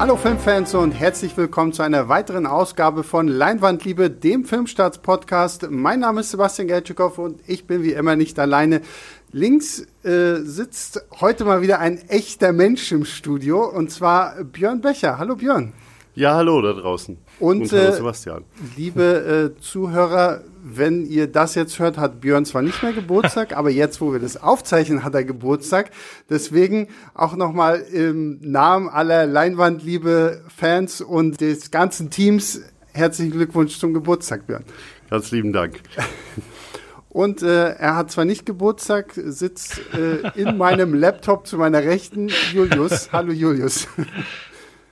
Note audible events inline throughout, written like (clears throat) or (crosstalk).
Hallo Filmfans und herzlich willkommen zu einer weiteren Ausgabe von Leinwandliebe, dem Filmstarts-Podcast. Mein Name ist Sebastian Gertschikow und ich bin wie immer nicht alleine. Links äh, sitzt heute mal wieder ein echter Mensch im Studio und zwar Björn Becher. Hallo Björn. Ja, hallo da draußen. Und, und hallo äh, Sebastian. liebe äh, Zuhörer, wenn ihr das jetzt hört, hat Björn zwar nicht mehr Geburtstag, (laughs) aber jetzt, wo wir das aufzeichnen, hat er Geburtstag. Deswegen auch nochmal im Namen aller Leinwandliebe Fans und des ganzen Teams herzlichen Glückwunsch zum Geburtstag, Björn. Ganz lieben Dank. Und äh, er hat zwar nicht Geburtstag, sitzt äh, in meinem Laptop zu meiner Rechten Julius. (laughs) Hallo Julius.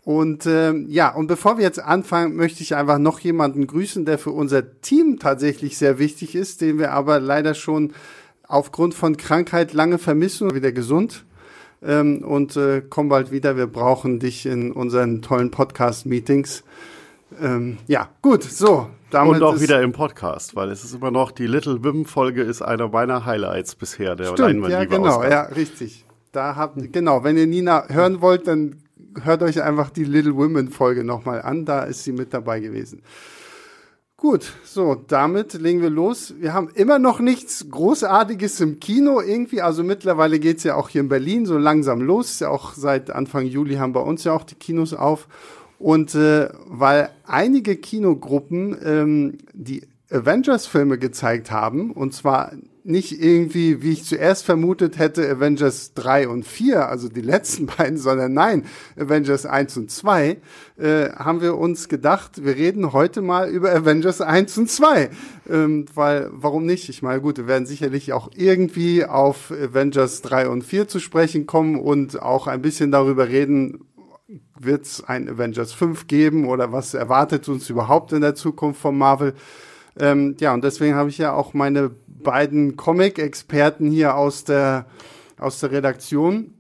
Und ähm, ja, und bevor wir jetzt anfangen, möchte ich einfach noch jemanden grüßen, der für unser Team tatsächlich sehr wichtig ist, den wir aber leider schon aufgrund von Krankheit lange vermissen, wieder gesund. Ähm, und äh, komm bald wieder. Wir brauchen dich in unseren tollen Podcast-Meetings. Ähm, ja, gut, so. Damit und auch wieder im Podcast, weil es ist immer noch, die Little Wim-Folge ist einer meiner Highlights bisher, der Stimmt, ja, genau, Ausgabe. ja, richtig. Da habt, genau, wenn ihr Nina hören wollt, dann hört euch einfach die Little Women Folge nochmal an, da ist sie mit dabei gewesen. Gut, so, damit legen wir los. Wir haben immer noch nichts Großartiges im Kino irgendwie. Also mittlerweile geht's ja auch hier in Berlin so langsam los. Ja auch seit Anfang Juli haben bei uns ja auch die Kinos auf. Und äh, weil einige Kinogruppen ähm, die Avengers-Filme gezeigt haben, und zwar nicht irgendwie, wie ich zuerst vermutet hätte, Avengers 3 und 4, also die letzten (laughs) beiden, sondern nein, Avengers 1 und 2, äh, haben wir uns gedacht, wir reden heute mal über Avengers 1 und 2. Ähm, weil, warum nicht? Ich meine, gut, wir werden sicherlich auch irgendwie auf Avengers 3 und 4 zu sprechen kommen und auch ein bisschen darüber reden, wird es ein Avengers 5 geben oder was erwartet uns überhaupt in der Zukunft von Marvel? Ähm, ja, und deswegen habe ich ja auch meine beiden Comic-Experten hier aus der, aus der Redaktion.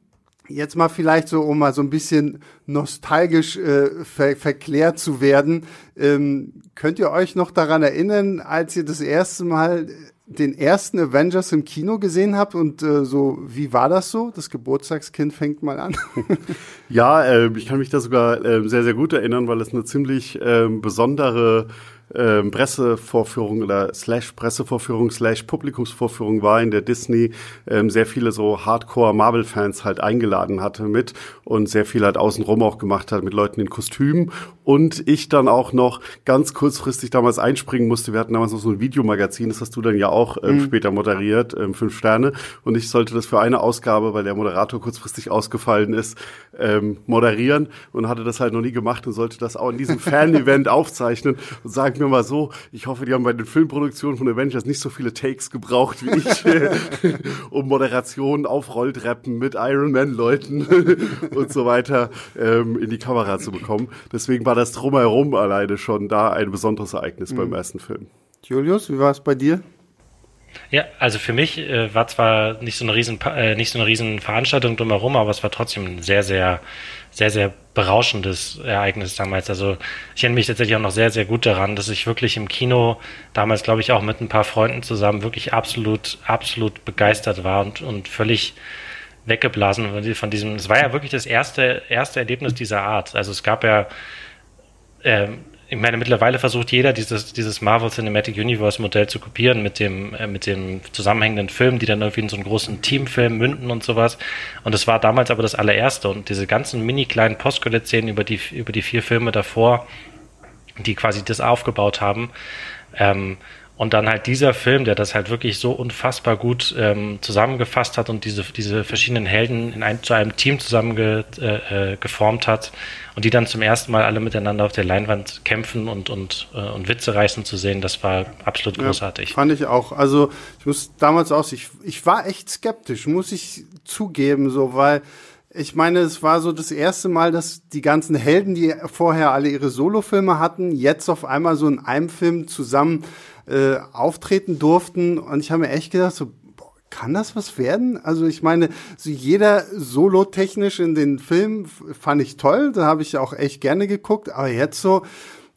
Jetzt mal vielleicht so, um mal so ein bisschen nostalgisch äh, ver verklärt zu werden. Ähm, könnt ihr euch noch daran erinnern, als ihr das erste Mal den ersten Avengers im Kino gesehen habt und äh, so, wie war das so? Das Geburtstagskind fängt mal an. (laughs) ja, äh, ich kann mich da sogar äh, sehr, sehr gut erinnern, weil es eine ziemlich äh, besondere ähm, Pressevorführung oder slash Pressevorführung slash Publikumsvorführung war, in der Disney ähm, sehr viele so Hardcore-Marvel-Fans halt eingeladen hatte mit und sehr viel halt außenrum auch gemacht hat mit Leuten in Kostümen und ich dann auch noch ganz kurzfristig damals einspringen musste. Wir hatten damals noch so ein Videomagazin, das hast du dann ja auch ähm, mhm. später moderiert, ähm, fünf Sterne und ich sollte das für eine Ausgabe, weil der Moderator kurzfristig ausgefallen ist, ähm, moderieren und hatte das halt noch nie gemacht und sollte das auch in diesem (laughs) Fan-Event aufzeichnen und sagen, mir mal so, ich hoffe, die haben bei den Filmproduktionen von Avengers nicht so viele Takes gebraucht wie ich, (laughs) um Moderationen auf Rolltreppen mit Iron Man-Leuten (laughs) und so weiter ähm, in die Kamera zu bekommen. Deswegen war das drumherum alleine schon da ein besonderes Ereignis mhm. beim ersten Film. Julius, wie war es bei dir? Ja, also für mich äh, war zwar nicht so eine riesen äh, nicht so eine riesen Veranstaltung drumherum, aber es war trotzdem ein sehr sehr sehr sehr berauschendes Ereignis damals. Also ich erinnere mich tatsächlich auch noch sehr sehr gut daran, dass ich wirklich im Kino damals glaube ich auch mit ein paar Freunden zusammen wirklich absolut absolut begeistert war und und völlig weggeblasen von diesem. Es war ja wirklich das erste erste Erlebnis dieser Art. Also es gab ja ähm, ich meine, mittlerweile versucht jeder dieses, dieses Marvel Cinematic Universe Modell zu kopieren mit dem, äh, mit dem zusammenhängenden Film, die dann irgendwie in so einen großen Teamfilm münden und sowas. Und es war damals aber das allererste. Und diese ganzen mini kleinen Postcredit-Szenen über die, über die vier Filme davor, die quasi das aufgebaut haben, ähm, und dann halt dieser Film, der das halt wirklich so unfassbar gut ähm, zusammengefasst hat und diese, diese verschiedenen Helden in ein, zu einem Team zusammengeformt äh, äh, hat und die dann zum ersten Mal alle miteinander auf der Leinwand kämpfen und, und, äh, und Witze reißen zu sehen, das war absolut großartig. Ja, fand ich auch. Also ich muss damals auch, ich, ich war echt skeptisch, muss ich zugeben, so, weil ich meine, es war so das erste Mal, dass die ganzen Helden, die vorher alle ihre Solofilme hatten, jetzt auf einmal so in einem Film zusammen äh, auftreten durften. Und ich habe mir echt gedacht, so, boah, kann das was werden? Also ich meine, so jeder solo-technisch in den Filmen fand ich toll, da habe ich auch echt gerne geguckt, aber jetzt so,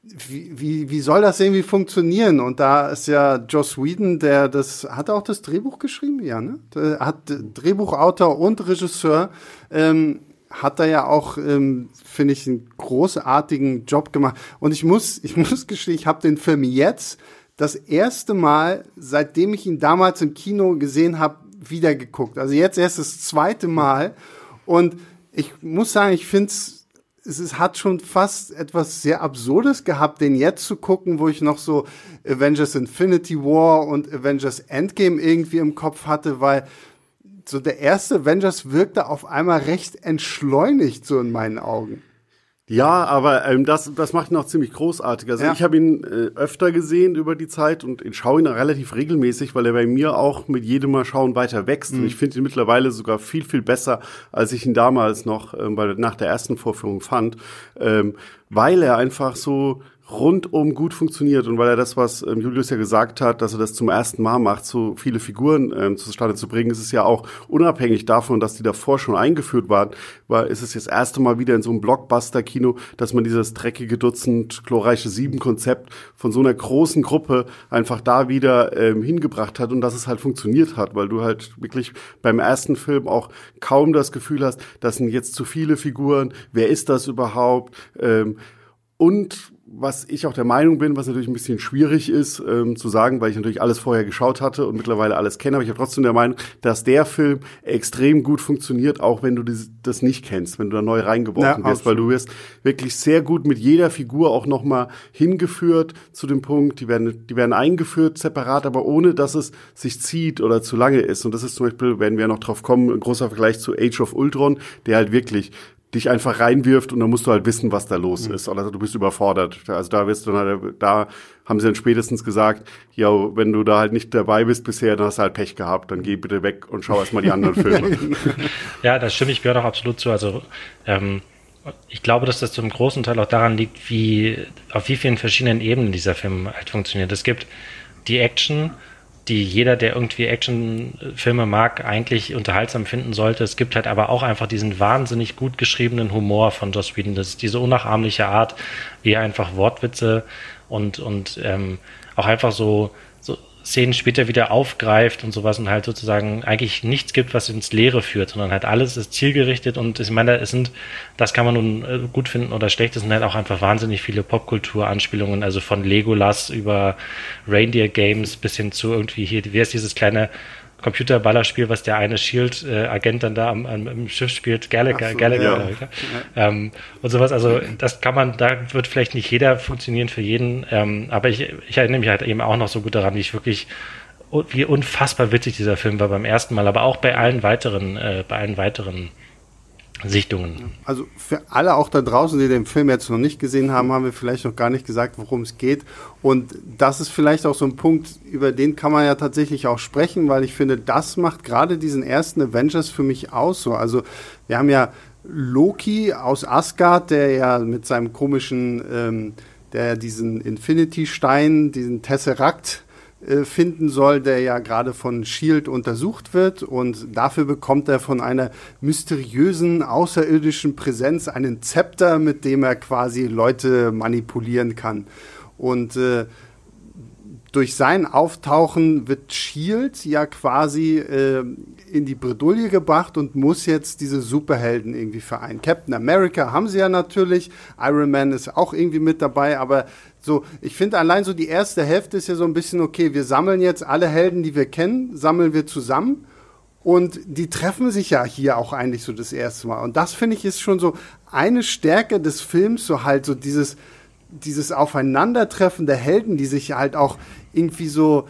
wie, wie, soll das irgendwie funktionieren? Und da ist ja Joss Whedon, der das, hat er auch das Drehbuch geschrieben? Ja, ne? Der hat Drehbuchautor und Regisseur. Ähm, hat er ja auch, ähm, finde ich, einen großartigen Job gemacht. Und ich muss, ich (laughs) muss gestehen, ich habe den Film jetzt das erste Mal, seitdem ich ihn damals im Kino gesehen habe, wieder geguckt. Also jetzt erst das zweite Mal. Und ich muss sagen, ich finde es es ist, hat schon fast etwas sehr Absurdes gehabt, den jetzt zu gucken, wo ich noch so Avengers Infinity War und Avengers Endgame irgendwie im Kopf hatte, weil so der erste Avengers wirkte auf einmal recht entschleunigt so in meinen Augen. Ja, aber ähm, das, das macht ihn auch ziemlich großartig. Also ja. ich habe ihn äh, öfter gesehen über die Zeit und ich schaue ihn relativ regelmäßig, weil er bei mir auch mit jedem Mal schauen weiter wächst. Mhm. Und ich finde ihn mittlerweile sogar viel, viel besser, als ich ihn damals noch ähm, bei, nach der ersten Vorführung fand, ähm, weil er einfach so rundum gut funktioniert und weil er das, was ähm, Julius ja gesagt hat, dass er das zum ersten Mal macht, so viele Figuren ähm, zustande zu bringen, ist es ja auch unabhängig davon, dass die davor schon eingeführt waren, weil ist es jetzt das erste Mal wieder in so einem Blockbuster-Kino, dass man dieses dreckige Dutzend, glorreiche Sieben-Konzept von so einer großen Gruppe einfach da wieder ähm, hingebracht hat und dass es halt funktioniert hat, weil du halt wirklich beim ersten Film auch kaum das Gefühl hast, das sind jetzt zu viele Figuren, wer ist das überhaupt? Ähm, und was ich auch der Meinung bin, was natürlich ein bisschen schwierig ist ähm, zu sagen, weil ich natürlich alles vorher geschaut hatte und mittlerweile alles kenne, aber ich habe trotzdem der Meinung, dass der Film extrem gut funktioniert, auch wenn du das, das nicht kennst, wenn du da neu reingeworfen ja, wirst, weil du wirst wirklich sehr gut mit jeder Figur auch nochmal hingeführt zu dem Punkt, die werden, die werden eingeführt separat, aber ohne, dass es sich zieht oder zu lange ist. Und das ist zum Beispiel, werden wir noch drauf kommen, ein großer Vergleich zu Age of Ultron, der halt wirklich dich einfach reinwirft und dann musst du halt wissen, was da los mhm. ist. Oder du bist überfordert. Also da wirst du dann, da haben sie dann spätestens gesagt, ja, wenn du da halt nicht dabei bist bisher, dann hast du halt Pech gehabt. Dann geh bitte weg und schau erstmal die anderen Filme. (laughs) ja, das stimme ich gehört auch absolut zu. Also ähm, ich glaube, dass das zum großen Teil auch daran liegt, wie auf wie vielen verschiedenen Ebenen dieser Film halt funktioniert. Es gibt die Action, die jeder, der irgendwie Actionfilme mag, eigentlich unterhaltsam finden sollte. Es gibt halt aber auch einfach diesen wahnsinnig gut geschriebenen Humor von Joss Whedon. Das ist diese unnachahmliche Art, wie er einfach Wortwitze und, und ähm, auch einfach so Szenen später wieder aufgreift und sowas und halt sozusagen eigentlich nichts gibt, was ins Leere führt, sondern halt alles ist zielgerichtet und ich meine, es sind, das kann man nun äh, gut finden oder schlecht, es sind halt auch einfach wahnsinnig viele Popkultur-Anspielungen, also von Legolas über Reindeer Games bis hin zu irgendwie hier, wie ist dieses kleine Computerballerspiel, was der eine Shield-Agent dann da am, am, am, Schiff spielt, Gallagher, so, Gallagher, ja. ja. Ähm, und sowas. Also das kann man, da wird vielleicht nicht jeder funktionieren für jeden, ähm, aber ich, ich erinnere mich halt eben auch noch so gut daran, wie ich wirklich wie unfassbar witzig dieser Film war beim ersten Mal, aber auch bei allen weiteren, äh, bei allen weiteren Sichtungen. Also für alle auch da draußen, die den Film jetzt noch nicht gesehen haben, haben wir vielleicht noch gar nicht gesagt, worum es geht. Und das ist vielleicht auch so ein Punkt, über den kann man ja tatsächlich auch sprechen, weil ich finde, das macht gerade diesen ersten Avengers für mich aus so. Also wir haben ja Loki aus Asgard, der ja mit seinem komischen, ähm, der diesen Infinity-Stein, diesen Tesseract finden soll, der ja gerade von Shield untersucht wird und dafür bekommt er von einer mysteriösen außerirdischen Präsenz einen Zepter, mit dem er quasi Leute manipulieren kann. Und äh, durch sein Auftauchen wird Shield ja quasi äh, in die Bredouille gebracht und muss jetzt diese Superhelden irgendwie vereinen. Captain America haben sie ja natürlich, Iron Man ist auch irgendwie mit dabei, aber so, ich finde allein so die erste Hälfte ist ja so ein bisschen okay, wir sammeln jetzt alle Helden, die wir kennen, sammeln wir zusammen und die treffen sich ja hier auch eigentlich so das erste Mal. Und das finde ich ist schon so eine Stärke des Films, so halt so dieses, dieses Aufeinandertreffen der Helden, die sich halt auch irgendwie so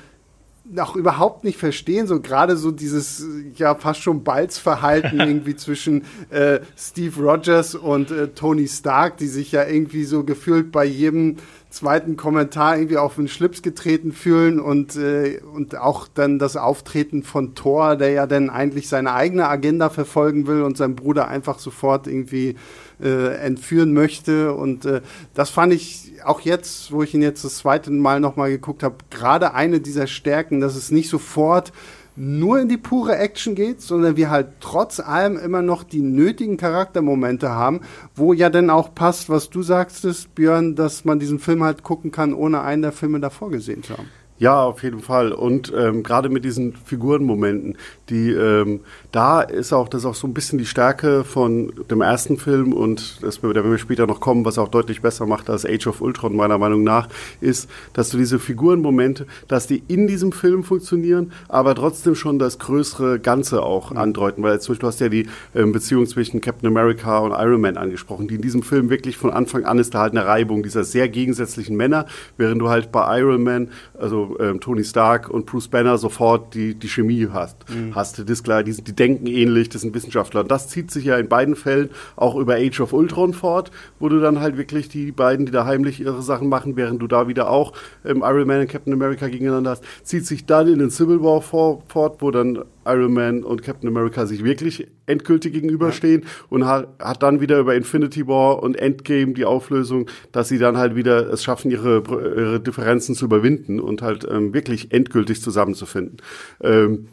auch überhaupt nicht verstehen, so gerade so dieses ja fast schon Balzverhalten (laughs) irgendwie zwischen äh, Steve Rogers und äh, Tony Stark, die sich ja irgendwie so gefühlt bei jedem zweiten Kommentar irgendwie auf den Schlips getreten fühlen und, äh, und auch dann das Auftreten von Thor, der ja dann eigentlich seine eigene Agenda verfolgen will und seinen Bruder einfach sofort irgendwie äh, entführen möchte. Und äh, das fand ich auch jetzt, wo ich ihn jetzt das zweite Mal nochmal geguckt habe, gerade eine dieser Stärken, dass es nicht sofort nur in die pure Action geht, sondern wir halt trotz allem immer noch die nötigen Charaktermomente haben, wo ja dann auch passt, was du sagtest, Björn, dass man diesen Film halt gucken kann, ohne einen der Filme davor gesehen zu haben. Ja, auf jeden Fall. Und ähm, gerade mit diesen Figurenmomenten, die ähm, da ist auch das ist auch so ein bisschen die Stärke von dem ersten Film und das, da werden wir später noch kommen, was auch deutlich besser macht als Age of Ultron meiner Meinung nach, ist, dass du diese Figurenmomente, dass die in diesem Film funktionieren, aber trotzdem schon das größere Ganze auch mhm. andeuten. Weil zum Beispiel du hast ja die ähm, Beziehung zwischen Captain America und Iron Man angesprochen, die in diesem Film wirklich von Anfang an ist da halt eine Reibung dieser sehr gegensätzlichen Männer, während du halt bei Iron Man, also ähm, Tony Stark und Bruce Banner sofort die, die Chemie hast. Mhm. hast. Das ist klar, die, die denken ähnlich, das sind Wissenschaftler. Und das zieht sich ja in beiden Fällen auch über Age of Ultron fort, wo du dann halt wirklich die beiden, die da heimlich ihre Sachen machen, während du da wieder auch ähm, Iron Man und Captain America gegeneinander hast, zieht sich dann in den Civil War vor, fort, wo dann Iron Man und Captain America sich wirklich endgültig gegenüberstehen ja. und hat, hat dann wieder über Infinity War und Endgame die Auflösung, dass sie dann halt wieder es schaffen, ihre, ihre Differenzen zu überwinden und halt ähm, wirklich endgültig zusammenzufinden. Ähm,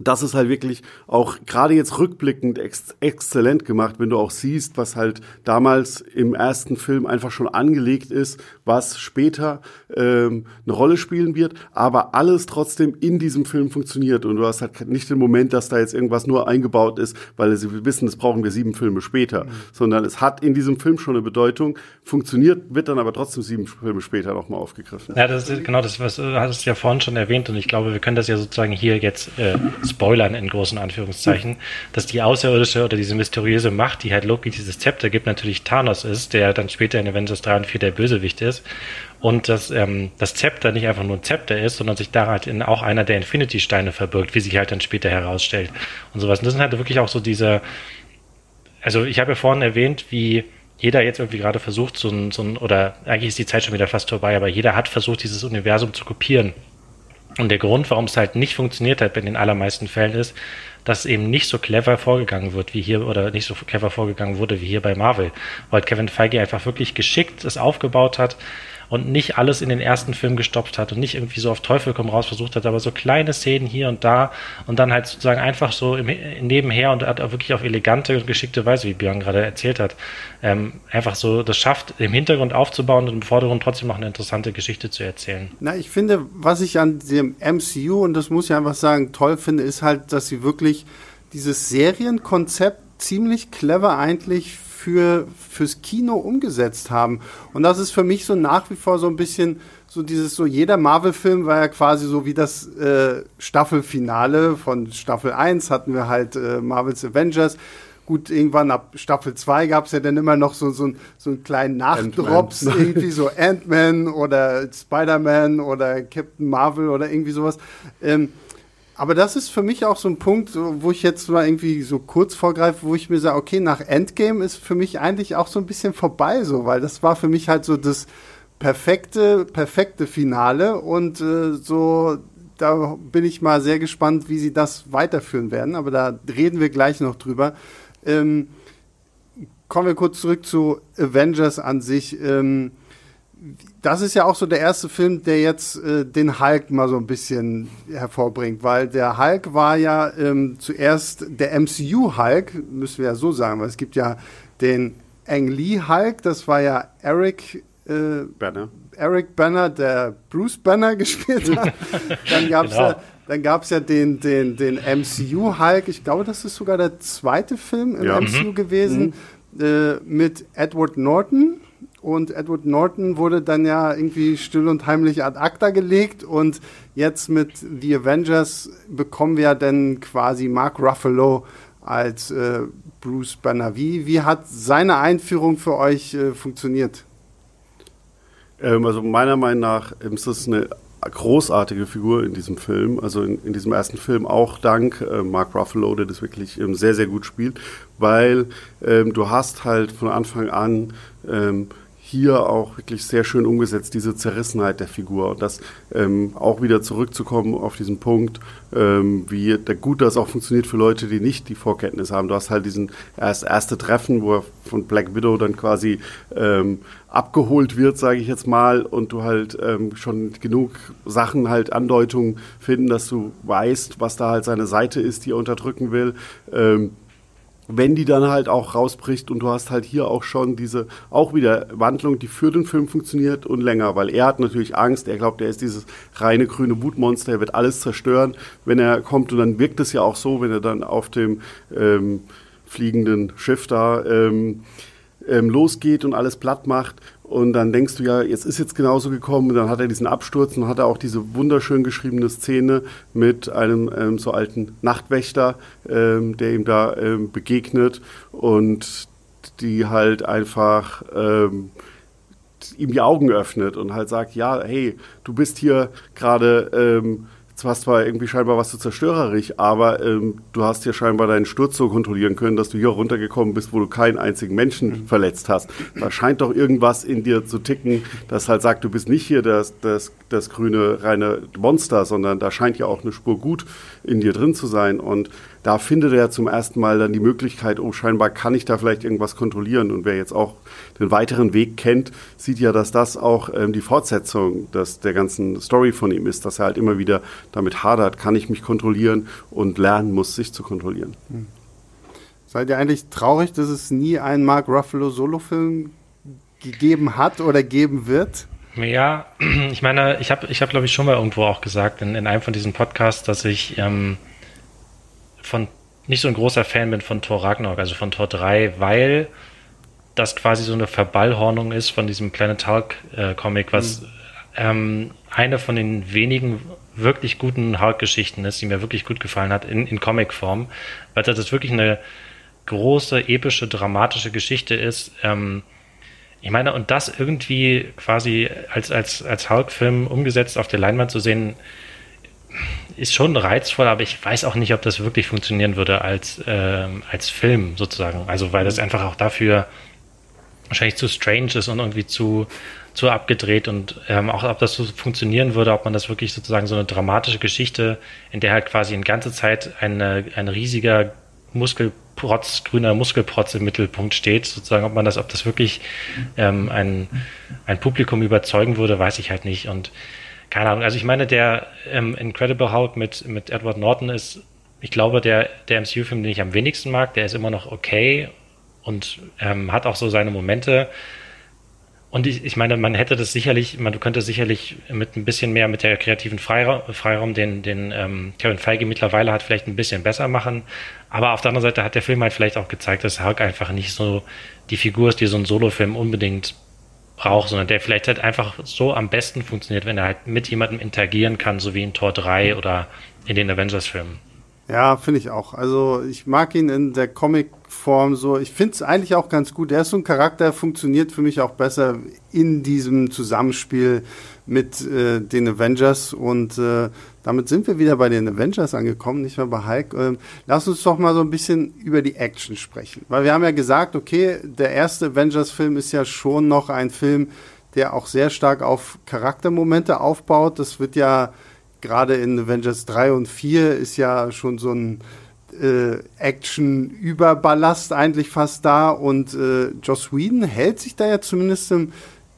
das ist halt wirklich auch gerade jetzt rückblickend ex exzellent gemacht, wenn du auch siehst, was halt damals im ersten Film einfach schon angelegt ist, was später ähm, eine Rolle spielen wird, aber alles trotzdem in diesem Film funktioniert und du hast halt nicht den Moment, dass da jetzt irgendwas nur eingebaut ist, weil sie wissen, das brauchen wir sieben Filme später, mhm. sondern es hat in diesem Film schon eine Bedeutung, funktioniert, wird dann aber trotzdem sieben Filme später nochmal aufgegriffen. Ja, das ist genau das, was du hattest ja vorhin schon erwähnt und ich glaube, wir können das ja sozusagen hier jetzt äh, spoilern in großen Anführungszeichen, dass die außerirdische oder diese mysteriöse Macht, die halt Loki dieses Zepter gibt, natürlich Thanos ist, der dann später in Avengers 3 und 4 der Bösewicht ist und dass ähm, das Zepter nicht einfach nur ein Zepter ist, sondern sich da halt in auch einer der Infinity-Steine verbirgt, wie sich halt dann später herausstellt und sowas. Und das sind halt wirklich auch so diese, also ich habe ja vorhin erwähnt, wie jeder jetzt irgendwie gerade versucht, so ein, so ein, oder eigentlich ist die Zeit schon wieder fast vorbei, aber jeder hat versucht, dieses Universum zu kopieren. Und der Grund, warum es halt nicht funktioniert hat in den allermeisten Fällen ist, dass eben nicht so clever vorgegangen wird wie hier oder nicht so clever vorgegangen wurde wie hier bei Marvel, weil Kevin Feige einfach wirklich geschickt es aufgebaut hat, und nicht alles in den ersten Film gestopft hat und nicht irgendwie so auf Teufel komm raus versucht hat, aber so kleine Szenen hier und da und dann halt sozusagen einfach so im, nebenher und hat auch wirklich auf elegante und geschickte Weise, wie Björn gerade erzählt hat, ähm, einfach so das schafft, im Hintergrund aufzubauen und im Vordergrund trotzdem noch eine interessante Geschichte zu erzählen. Na, ich finde, was ich an dem MCU, und das muss ich einfach sagen, toll finde, ist halt, dass sie wirklich dieses Serienkonzept ziemlich clever eigentlich für, fürs Kino umgesetzt haben. Und das ist für mich so nach wie vor so ein bisschen so dieses so, jeder Marvel-Film war ja quasi so wie das äh, Staffelfinale von Staffel 1 hatten wir halt äh, Marvel's Avengers. Gut, irgendwann ab Staffel 2 gab es ja dann immer noch so, so, so einen kleinen Nachdrops, (laughs) irgendwie so Ant-Man oder Spider-Man oder Captain Marvel oder irgendwie sowas. Ähm, aber das ist für mich auch so ein Punkt, wo ich jetzt mal irgendwie so kurz vorgreife, wo ich mir sage, okay, nach Endgame ist für mich eigentlich auch so ein bisschen vorbei, so, weil das war für mich halt so das perfekte, perfekte Finale und äh, so, da bin ich mal sehr gespannt, wie sie das weiterführen werden, aber da reden wir gleich noch drüber. Ähm, kommen wir kurz zurück zu Avengers an sich. Ähm, das ist ja auch so der erste Film, der jetzt äh, den Hulk mal so ein bisschen hervorbringt, weil der Hulk war ja ähm, zuerst der MCU Hulk, müssen wir ja so sagen, weil es gibt ja den Ang Lee Hulk, das war ja Eric äh, Banner. Eric Banner, der Bruce Banner (laughs) gespielt hat. Dann gab es genau. ja dann ja den, den, den MCU Hulk, ich glaube, das ist sogar der zweite Film im ja. MCU mhm. gewesen, mhm. äh, mit Edward Norton und Edward Norton wurde dann ja irgendwie still und heimlich ad acta gelegt und jetzt mit The Avengers bekommen wir dann quasi Mark Ruffalo als äh, Bruce Banner. Wie, wie hat seine Einführung für euch äh, funktioniert? Ähm, also meiner Meinung nach ist das eine großartige Figur in diesem Film, also in, in diesem ersten Film auch dank äh, Mark Ruffalo, der das wirklich ähm, sehr, sehr gut spielt, weil ähm, du hast halt von Anfang an ähm, hier auch wirklich sehr schön umgesetzt, diese Zerrissenheit der Figur. Und das ähm, auch wieder zurückzukommen auf diesen Punkt, ähm, wie der gut das auch funktioniert für Leute, die nicht die Vorkenntnis haben. Du hast halt diesen erst, erste Treffen, wo er von Black Widow dann quasi ähm, abgeholt wird, sage ich jetzt mal, und du halt ähm, schon genug Sachen halt Andeutungen finden, dass du weißt, was da halt seine Seite ist, die er unterdrücken will. Ähm, wenn die dann halt auch rausbricht und du hast halt hier auch schon diese, auch wieder Wandlung, die für den Film funktioniert und länger, weil er hat natürlich Angst, er glaubt, er ist dieses reine grüne Wutmonster, er wird alles zerstören, wenn er kommt und dann wirkt es ja auch so, wenn er dann auf dem ähm, fliegenden Schiff da ähm, ähm, losgeht und alles platt macht und dann denkst du ja, jetzt ist jetzt genauso gekommen. Und dann hat er diesen Absturz und hat er auch diese wunderschön geschriebene Szene mit einem ähm, so alten Nachtwächter, ähm, der ihm da ähm, begegnet und die halt einfach ähm, ihm die Augen öffnet und halt sagt, ja, hey, du bist hier gerade ähm, Du hast zwar irgendwie scheinbar was zu zerstörerisch, aber ähm, du hast hier scheinbar deinen Sturz so kontrollieren können, dass du hier runtergekommen bist, wo du keinen einzigen Menschen mhm. verletzt hast. Da scheint doch irgendwas in dir zu ticken, das halt sagt, du bist nicht hier das, das, das grüne reine Monster, sondern da scheint ja auch eine Spur gut in dir drin zu sein. Und da findet er zum ersten Mal dann die Möglichkeit, oh, scheinbar kann ich da vielleicht irgendwas kontrollieren. Und wer jetzt auch den weiteren Weg kennt, sieht ja, dass das auch ähm, die Fortsetzung des, der ganzen Story von ihm ist, dass er halt immer wieder damit hadert, kann ich mich kontrollieren und lernen muss, sich zu kontrollieren. Hm. Seid ihr eigentlich traurig, dass es nie einen Mark Ruffalo Solo-Film gegeben hat oder geben wird? Ja, (clears throat) ich meine, ich habe, ich hab, glaube ich, schon mal irgendwo auch gesagt in, in einem von diesen Podcasts, dass ich ähm, von nicht so ein großer Fan bin von Thor Ragnarok, also von Thor 3, weil das quasi so eine Verballhornung ist von diesem Planet Hulk äh, Comic, was mhm. ähm, eine von den wenigen wirklich guten Hulk-Geschichten ist, die mir wirklich gut gefallen hat in, in Comic-Form, weil das wirklich eine große, epische, dramatische Geschichte ist. Ähm, ich meine, und das irgendwie quasi als, als, als Hulk-Film umgesetzt auf der Leinwand zu sehen, ist schon reizvoll, aber ich weiß auch nicht, ob das wirklich funktionieren würde als, äh, als Film sozusagen. Also weil das einfach auch dafür wahrscheinlich zu strange ist und irgendwie zu, zu abgedreht und ähm, auch ob das so funktionieren würde, ob man das wirklich sozusagen so eine dramatische Geschichte, in der halt quasi in ganze Zeit eine, ein riesiger Muskelprotz, grüner Muskelprotz im Mittelpunkt steht, sozusagen, ob man das, ob das wirklich ähm, ein, ein Publikum überzeugen würde, weiß ich halt nicht. Und keine Ahnung, also ich meine, der ähm, Incredible Hulk mit, mit Edward Norton ist, ich glaube, der, der MCU-Film, den ich am wenigsten mag, der ist immer noch okay und ähm, hat auch so seine Momente. Und ich, ich meine, man hätte das sicherlich, man könnte sicherlich mit ein bisschen mehr mit der kreativen Freiraum, Freiraum den, den ähm, Kevin Feige mittlerweile hat, vielleicht ein bisschen besser machen. Aber auf der anderen Seite hat der Film halt vielleicht auch gezeigt, dass Hulk einfach nicht so die Figur ist, die so ein Solo-Film unbedingt braucht, sondern der vielleicht halt einfach so am besten funktioniert, wenn er halt mit jemandem interagieren kann, so wie in Tor 3 oder in den Avengers-Filmen. Ja, finde ich auch. Also ich mag ihn in der Comic-Form so. Ich finde es eigentlich auch ganz gut. Er ist so ein Charakter, funktioniert für mich auch besser in diesem Zusammenspiel mit äh, den Avengers. Und äh, damit sind wir wieder bei den Avengers angekommen, nicht mehr bei Hulk. Ähm, lass uns doch mal so ein bisschen über die Action sprechen. Weil wir haben ja gesagt, okay, der erste Avengers-Film ist ja schon noch ein Film, der auch sehr stark auf Charaktermomente aufbaut. Das wird ja gerade in Avengers 3 und 4 ist ja schon so ein äh, Action-Überballast eigentlich fast da und äh, Joss Whedon hält sich da ja zumindest im,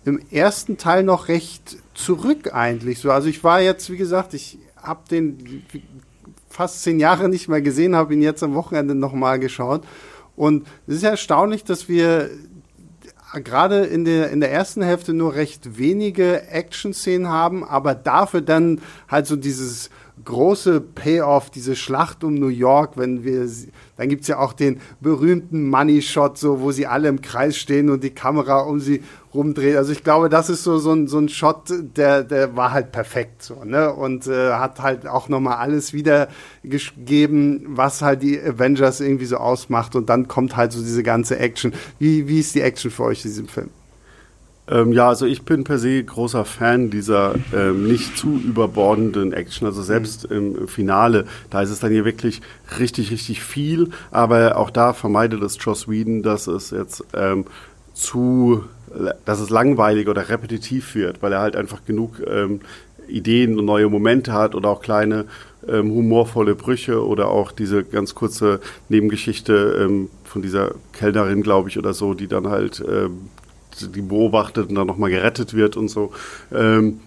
im ersten Teil noch recht zurück eigentlich so. Also ich war jetzt, wie gesagt, ich habe den fast zehn Jahre nicht mehr gesehen, habe ihn jetzt am Wochenende nochmal geschaut und es ist erstaunlich, dass wir gerade in der, in der ersten Hälfte nur recht wenige Action-Szenen haben, aber dafür dann halt so dieses große Payoff, diese Schlacht um New York, wenn wir, dann gibt's ja auch den berühmten Money Shot, so, wo sie alle im Kreis stehen und die Kamera um sie rumdreht. Also ich glaube, das ist so, so ein, so ein Shot, der, der war halt perfekt, so, ne, und äh, hat halt auch nochmal alles wiedergegeben, was halt die Avengers irgendwie so ausmacht und dann kommt halt so diese ganze Action. Wie, wie ist die Action für euch in diesem Film? Ähm, ja, also ich bin per se großer Fan dieser ähm, nicht zu überbordenden Action. Also selbst mhm. im Finale, da ist es dann hier wirklich richtig, richtig viel. Aber auch da vermeidet es Joss Whedon, dass es jetzt ähm, zu, dass es langweilig oder repetitiv wird, weil er halt einfach genug ähm, Ideen und neue Momente hat oder auch kleine ähm, humorvolle Brüche oder auch diese ganz kurze Nebengeschichte ähm, von dieser Kellnerin, glaube ich, oder so, die dann halt ähm, die beobachtet und dann nochmal gerettet wird und so. Ähm,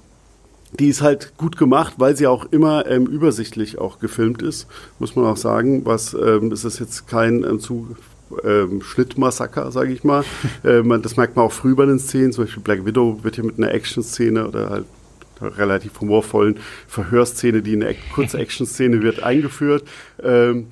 die ist halt gut gemacht, weil sie auch immer ähm, übersichtlich auch gefilmt ist, muss man auch sagen. Was ähm, es ist jetzt kein ähm, zu ähm, Schnittmassaker, sage ich mal. (laughs) ähm, das merkt man auch früh bei den Szenen. Zum Beispiel Black Widow wird hier mit einer Action-Szene oder halt relativ humorvollen Verhörszene, die eine kurze (laughs) Action-Szene wird, eingeführt. Ähm,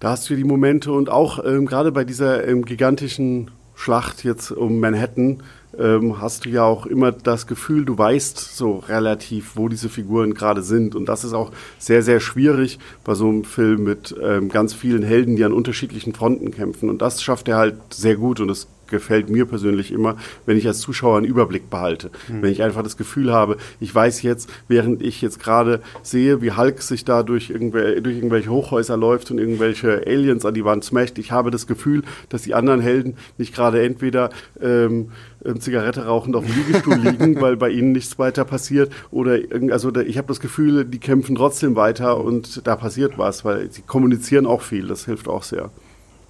da hast du die Momente und auch ähm, gerade bei dieser ähm, gigantischen Schlacht jetzt um Manhattan ähm, hast du ja auch immer das Gefühl, du weißt so relativ, wo diese Figuren gerade sind. Und das ist auch sehr, sehr schwierig bei so einem Film mit ähm, ganz vielen Helden, die an unterschiedlichen Fronten kämpfen. Und das schafft er halt sehr gut und das gefällt mir persönlich immer, wenn ich als Zuschauer einen Überblick behalte. Mhm. Wenn ich einfach das Gefühl habe, ich weiß jetzt, während ich jetzt gerade sehe, wie Hulk sich da durch, irgendwel durch irgendwelche Hochhäuser läuft und irgendwelche Aliens an die Wand smasht, ich habe das Gefühl, dass die anderen Helden nicht gerade entweder ähm, ähm Zigarette rauchend auf dem Liegestuhl (laughs) liegen, weil bei ihnen nichts weiter passiert, oder also ich habe das Gefühl, die kämpfen trotzdem weiter und da passiert was, weil sie kommunizieren auch viel, das hilft auch sehr.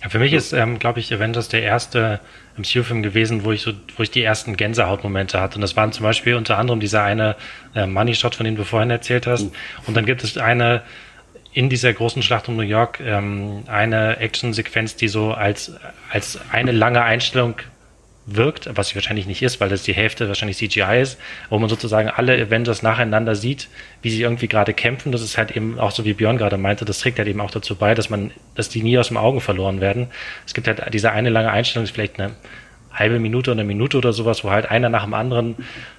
Für mich ist, ähm, glaube ich, Avengers der erste MCU-Film gewesen, wo ich so, wo ich die ersten Gänsehautmomente hatte. Und das waren zum Beispiel unter anderem dieser eine äh, Money Shot, von dem du vorhin erzählt hast. Mhm. Und dann gibt es eine in dieser großen Schlacht um New York ähm, eine Action-Sequenz, die so als als eine lange Einstellung wirkt, was sie wahrscheinlich nicht ist, weil das die Hälfte wahrscheinlich CGI ist, wo man sozusagen alle Avengers nacheinander sieht, wie sie irgendwie gerade kämpfen. Das ist halt eben auch so, wie Björn gerade meinte, das trägt halt eben auch dazu bei, dass man, dass die nie aus dem Augen verloren werden. Es gibt halt diese eine lange Einstellung, ist vielleicht eine halbe Minute oder eine Minute oder sowas, wo halt einer nach dem anderen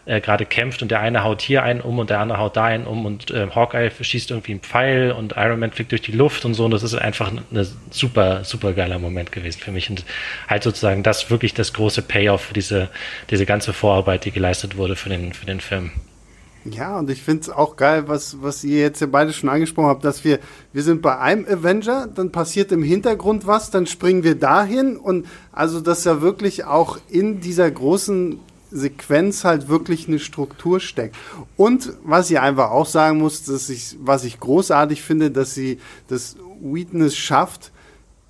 äh, gerade kämpft und der eine haut hier einen um und der andere haut da einen um und äh, Hawkeye schießt irgendwie einen Pfeil und Iron Man fliegt durch die Luft und so und das ist einfach ein super, super geiler Moment gewesen für mich und halt sozusagen das wirklich das große Payoff für diese, diese ganze Vorarbeit, die geleistet wurde für den, für den Film. Ja, und ich finde es auch geil, was, was ihr jetzt ja beide schon angesprochen habt, dass wir, wir sind bei einem Avenger, dann passiert im Hintergrund was, dann springen wir dahin und also, dass ja wirklich auch in dieser großen Sequenz halt wirklich eine Struktur steckt. Und was ich einfach auch sagen muss, dass ich, was ich großartig finde, dass sie das Wheatness schafft,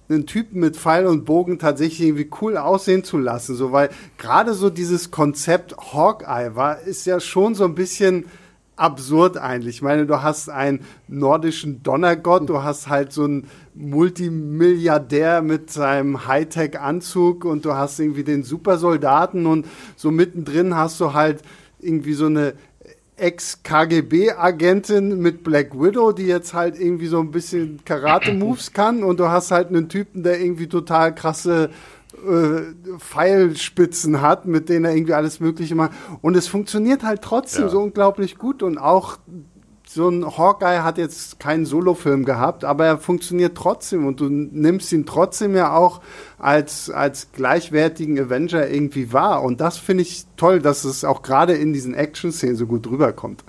einen Typen mit Pfeil und Bogen tatsächlich irgendwie cool aussehen zu lassen. So, weil gerade so dieses Konzept Hawkeye war, ist ja schon so ein bisschen absurd eigentlich. Ich meine, du hast einen nordischen Donnergott, du hast halt so einen Multimilliardär mit seinem Hightech-Anzug und du hast irgendwie den Supersoldaten und so mittendrin hast du halt irgendwie so eine Ex-KGB-Agentin mit Black Widow, die jetzt halt irgendwie so ein bisschen Karate-Moves kann und du hast halt einen Typen, der irgendwie total krasse äh, Pfeilspitzen hat, mit denen er irgendwie alles Mögliche macht. Und es funktioniert halt trotzdem ja. so unglaublich gut und auch so ein Hawkeye hat jetzt keinen Solofilm gehabt, aber er funktioniert trotzdem und du nimmst ihn trotzdem ja auch als, als gleichwertigen Avenger irgendwie wahr. Und das finde ich toll, dass es auch gerade in diesen Action-Szenen so gut rüberkommt.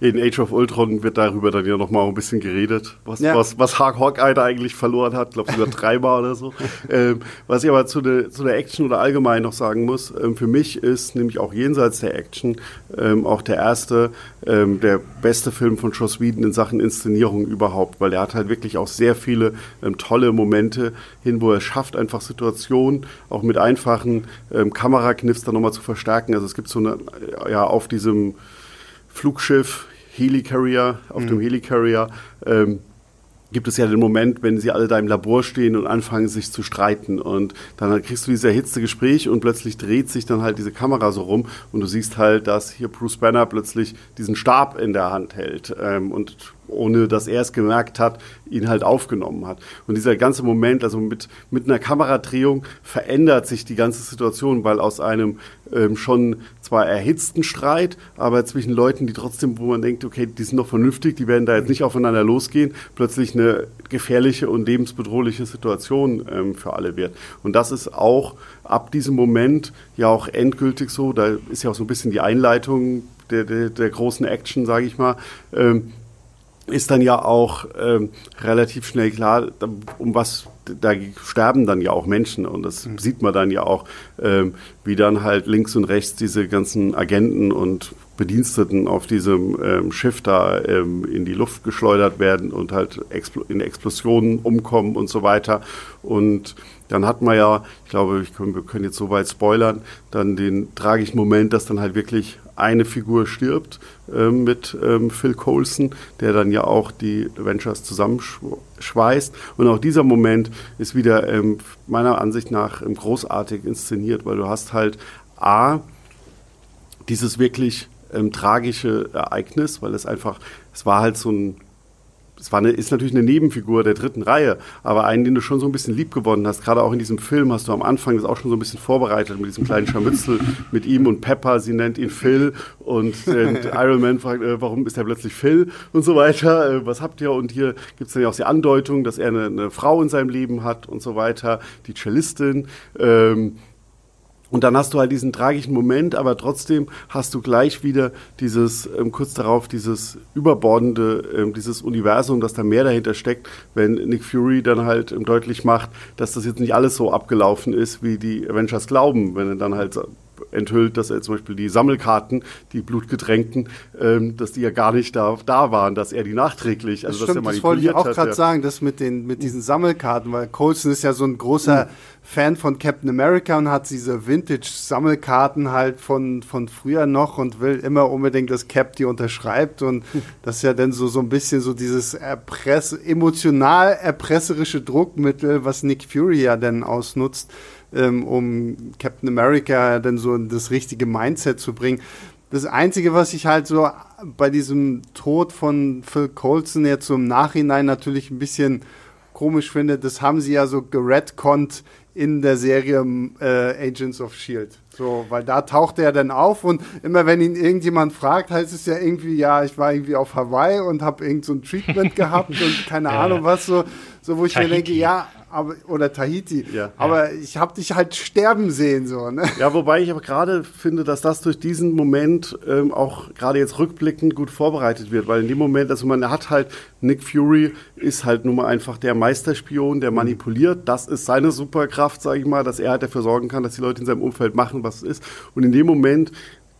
In Age of Ultron wird darüber dann ja nochmal ein bisschen geredet, was, ja. was, was Hawkeye da eigentlich verloren hat, glaube sogar dreimal oder so. ähm, was ich aber zu der, zu der Action oder allgemein noch sagen muss, ähm, für mich ist nämlich auch jenseits der Action ähm, auch der erste, ähm, der beste Film von Joss Whedon in Sachen Inszenierung überhaupt, weil er hat halt wirklich auch sehr viele ähm, tolle Momente hin, wo er schafft, einfach Situationen auch mit einfachen ähm, Kamerakniffs dann nochmal zu verstärken. Also es gibt so eine, ja, auf diesem Flugschiff, Helicarrier, auf mhm. dem Helicarrier, ähm, gibt es ja den Moment, wenn sie alle da im Labor stehen und anfangen, sich zu streiten. Und dann kriegst du dieses erhitzte Gespräch und plötzlich dreht sich dann halt diese Kamera so rum und du siehst halt, dass hier Bruce Banner plötzlich diesen Stab in der Hand hält ähm, und ohne dass er es gemerkt hat, ihn halt aufgenommen hat. Und dieser ganze Moment, also mit, mit einer Kameradrehung verändert sich die ganze Situation, weil aus einem ähm, schon zwar erhitzten Streit, aber zwischen Leuten, die trotzdem, wo man denkt, okay, die sind doch vernünftig, die werden da jetzt nicht aufeinander losgehen, plötzlich eine gefährliche und lebensbedrohliche Situation ähm, für alle wird. Und das ist auch ab diesem Moment ja auch endgültig so, da ist ja auch so ein bisschen die Einleitung der, der, der großen Action, sage ich mal, ähm, ist dann ja auch ähm, relativ schnell klar, um was da sterben dann ja auch Menschen und das mhm. sieht man dann ja auch, ähm, wie dann halt links und rechts diese ganzen Agenten und Bediensteten auf diesem ähm, Schiff da ähm, in die Luft geschleudert werden und halt expl in Explosionen umkommen und so weiter. Und dann hat man ja, ich glaube, ich können, wir können jetzt so weit spoilern, dann den tragischen Moment, dass dann halt wirklich eine Figur stirbt ähm, mit ähm, Phil Coulson, der dann ja auch die Avengers zusammenschweißt. Und auch dieser Moment ist wieder ähm, meiner Ansicht nach ähm, großartig inszeniert, weil du hast halt A, dieses wirklich ähm, tragische Ereignis, weil es einfach, es war halt so ein es war eine, ist natürlich eine Nebenfigur der dritten Reihe, aber einen, den du schon so ein bisschen lieb gewonnen hast. Gerade auch in diesem Film hast du am Anfang das auch schon so ein bisschen vorbereitet mit diesem kleinen Scharmützel (laughs) mit ihm und Pepper. Sie nennt ihn Phil und, und (laughs) Iron Man fragt, äh, warum ist er plötzlich Phil und so weiter. Äh, was habt ihr? Und hier gibt es dann ja auch die Andeutung, dass er eine, eine, Frau in seinem Leben hat und so weiter, die Cellistin. Ähm, und dann hast du halt diesen tragischen Moment, aber trotzdem hast du gleich wieder dieses, ähm, kurz darauf, dieses überbordende, ähm, dieses Universum, dass da mehr dahinter steckt, wenn Nick Fury dann halt ähm, deutlich macht, dass das jetzt nicht alles so abgelaufen ist, wie die Avengers glauben, wenn er dann halt enthüllt, dass er zum Beispiel die Sammelkarten, die blutgetränkten, ähm, dass die ja gar nicht da, da waren, dass er die nachträglich, also das stimmt, dass er das wollte ich auch gerade ja. sagen, das mit den mit diesen Sammelkarten, weil Colson ist ja so ein großer mhm. Fan von Captain America und hat diese Vintage-Sammelkarten halt von, von früher noch und will immer unbedingt, dass Cap die unterschreibt. Und (laughs) das ist ja dann so, so ein bisschen so dieses Erpress emotional erpresserische Druckmittel, was Nick Fury ja dann ausnutzt, ähm, um Captain America dann so in das richtige Mindset zu bringen. Das Einzige, was ich halt so bei diesem Tod von Phil Colson jetzt so im Nachhinein natürlich ein bisschen komisch finde, das haben sie ja so geredconnt in der Serie äh, Agents of Shield. So, weil da taucht er dann auf und immer wenn ihn irgendjemand fragt, heißt es ja irgendwie, ja, ich war irgendwie auf Hawaii und habe irgend so ein Treatment gehabt und keine. (laughs) Ahnung was so, so wo ich Tahiti. mir denke, ja, aber, oder Tahiti. Ja. Aber ja. ich habe dich halt sterben sehen. So, ne? Ja, wobei ich aber gerade finde, dass das durch diesen Moment ähm, auch gerade jetzt rückblickend gut vorbereitet wird, weil in dem Moment, also man hat halt, Nick Fury ist halt nun mal einfach der Meisterspion, der mhm. manipuliert. Das ist seine Superkraft, sage ich mal, dass er halt dafür sorgen kann, dass die Leute in seinem Umfeld machen, was es ist. Und in dem Moment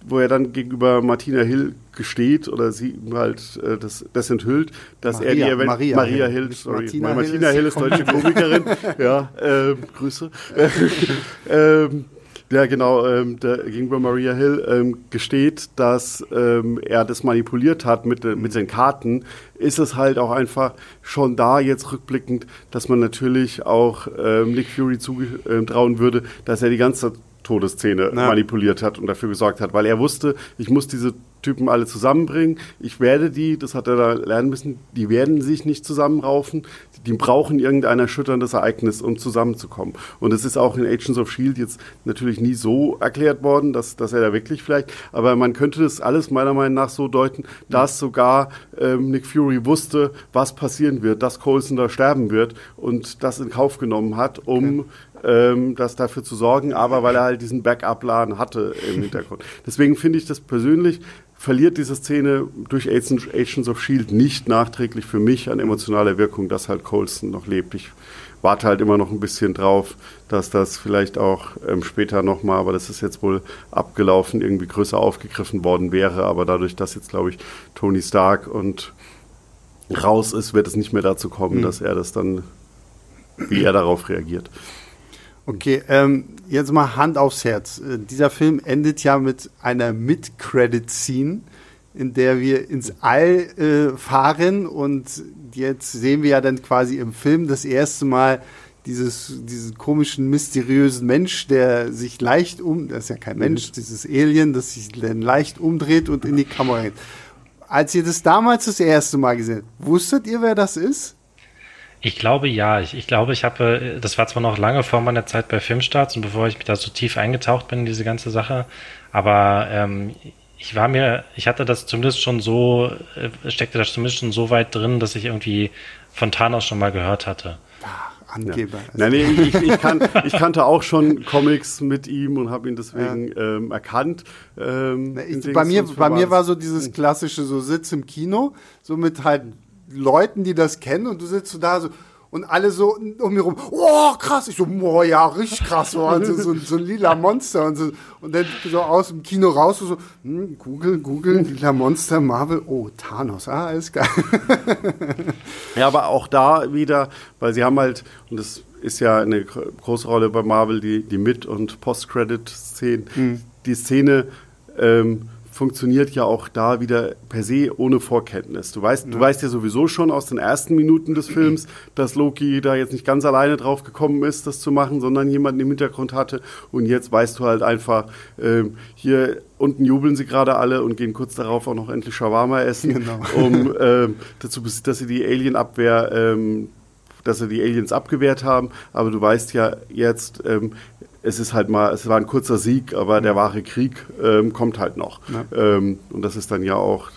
wo er dann gegenüber Martina Hill gesteht oder sie halt äh, das, das enthüllt, dass Maria, er die Event Maria, Maria Hill, sorry, Martina, Martina Hill, ist, Hill ist deutsche Komikerin, (laughs) ja, äh, Grüße. (laughs) ähm, ja, genau, ähm, der, gegenüber Maria Hill ähm, gesteht, dass ähm, er das manipuliert hat mit, mit seinen Karten, ist es halt auch einfach schon da jetzt rückblickend, dass man natürlich auch ähm, Nick Fury zutrauen würde, dass er die ganze Todesszene ja. manipuliert hat und dafür gesorgt hat, weil er wusste, ich muss diese Typen alle zusammenbringen. Ich werde die, das hat er da lernen müssen, die werden sich nicht zusammenraufen. Die brauchen irgendein erschütterndes Ereignis, um zusammenzukommen. Und es ist auch in Agents of Shield jetzt natürlich nie so erklärt worden, dass, dass er da wirklich vielleicht, aber man könnte das alles meiner Meinung nach so deuten, dass sogar ähm, Nick Fury wusste, was passieren wird, dass Coulson da sterben wird und das in Kauf genommen hat, um okay ähm, das dafür zu sorgen, aber weil er halt diesen Backup-Plan hatte im Hintergrund. Deswegen finde ich das persönlich, verliert diese Szene durch Agents of Shield nicht nachträglich für mich an emotionaler Wirkung, dass halt Colson noch lebt. Ich warte halt immer noch ein bisschen drauf, dass das vielleicht auch ähm, später nochmal, aber das ist jetzt wohl abgelaufen, irgendwie größer aufgegriffen worden wäre. Aber dadurch, dass jetzt, glaube ich, Tony Stark und raus ist, wird es nicht mehr dazu kommen, mhm. dass er das dann, wie er darauf reagiert. Okay, ähm, jetzt mal Hand aufs Herz. Äh, dieser Film endet ja mit einer Mid-Credit-Scene, in der wir ins All äh, fahren und jetzt sehen wir ja dann quasi im Film das erste Mal dieses, diesen komischen, mysteriösen Mensch, der sich leicht um, das ist ja kein Mensch, mhm. dieses Alien, das sich dann leicht umdreht und in die Kamera geht. Als ihr das damals das erste Mal gesehen habt, wusstet ihr, wer das ist? Ich glaube ja. Ich, ich glaube, ich habe, das war zwar noch lange vor meiner Zeit bei Filmstarts und bevor ich mich da so tief eingetaucht bin in diese ganze Sache, aber ähm, ich war mir, ich hatte das zumindest schon so, äh, steckte das zumindest schon so weit drin, dass ich irgendwie von Thanos schon mal gehört hatte. Ach, Angeber. Ja. Nein, nee, ich, ich, kan ich, kannte auch schon Comics mit ihm und habe ihn deswegen ja. ähm, erkannt. Ähm, ich, bei mir, bei mir war so dieses klassische so Sitz im Kino, so mit halt Leuten, die das kennen und du sitzt so da so und alle so um mir rum, oh krass, ich so, boah, ja, richtig krass, so, und so, so, so ein lila Monster und so, und dann so aus dem Kino raus, so, hm, Google, Google, lila Monster, Marvel, oh, Thanos, ah, alles geil. (laughs) ja, aber auch da wieder, weil sie haben halt, und das ist ja eine große Rolle bei Marvel, die, die Mit- und Post-Credit-Szenen, mhm. die Szene, ähm, funktioniert ja auch da wieder per se ohne Vorkenntnis. Du weißt, ja. du weißt ja sowieso schon aus den ersten Minuten des Films, dass Loki da jetzt nicht ganz alleine drauf gekommen ist, das zu machen, sondern jemanden im Hintergrund hatte. Und jetzt weißt du halt einfach, ähm, hier unten jubeln sie gerade alle und gehen kurz darauf auch noch endlich Shawarma essen, genau. um (laughs) ähm, dazu, dass sie die Alien-Abwehr ähm, dass sie die Aliens abgewehrt haben, aber du weißt ja jetzt, ähm, es ist halt mal, es war ein kurzer Sieg, aber der wahre Krieg ähm, kommt halt noch. Ja. Ähm, und das ist dann ja auch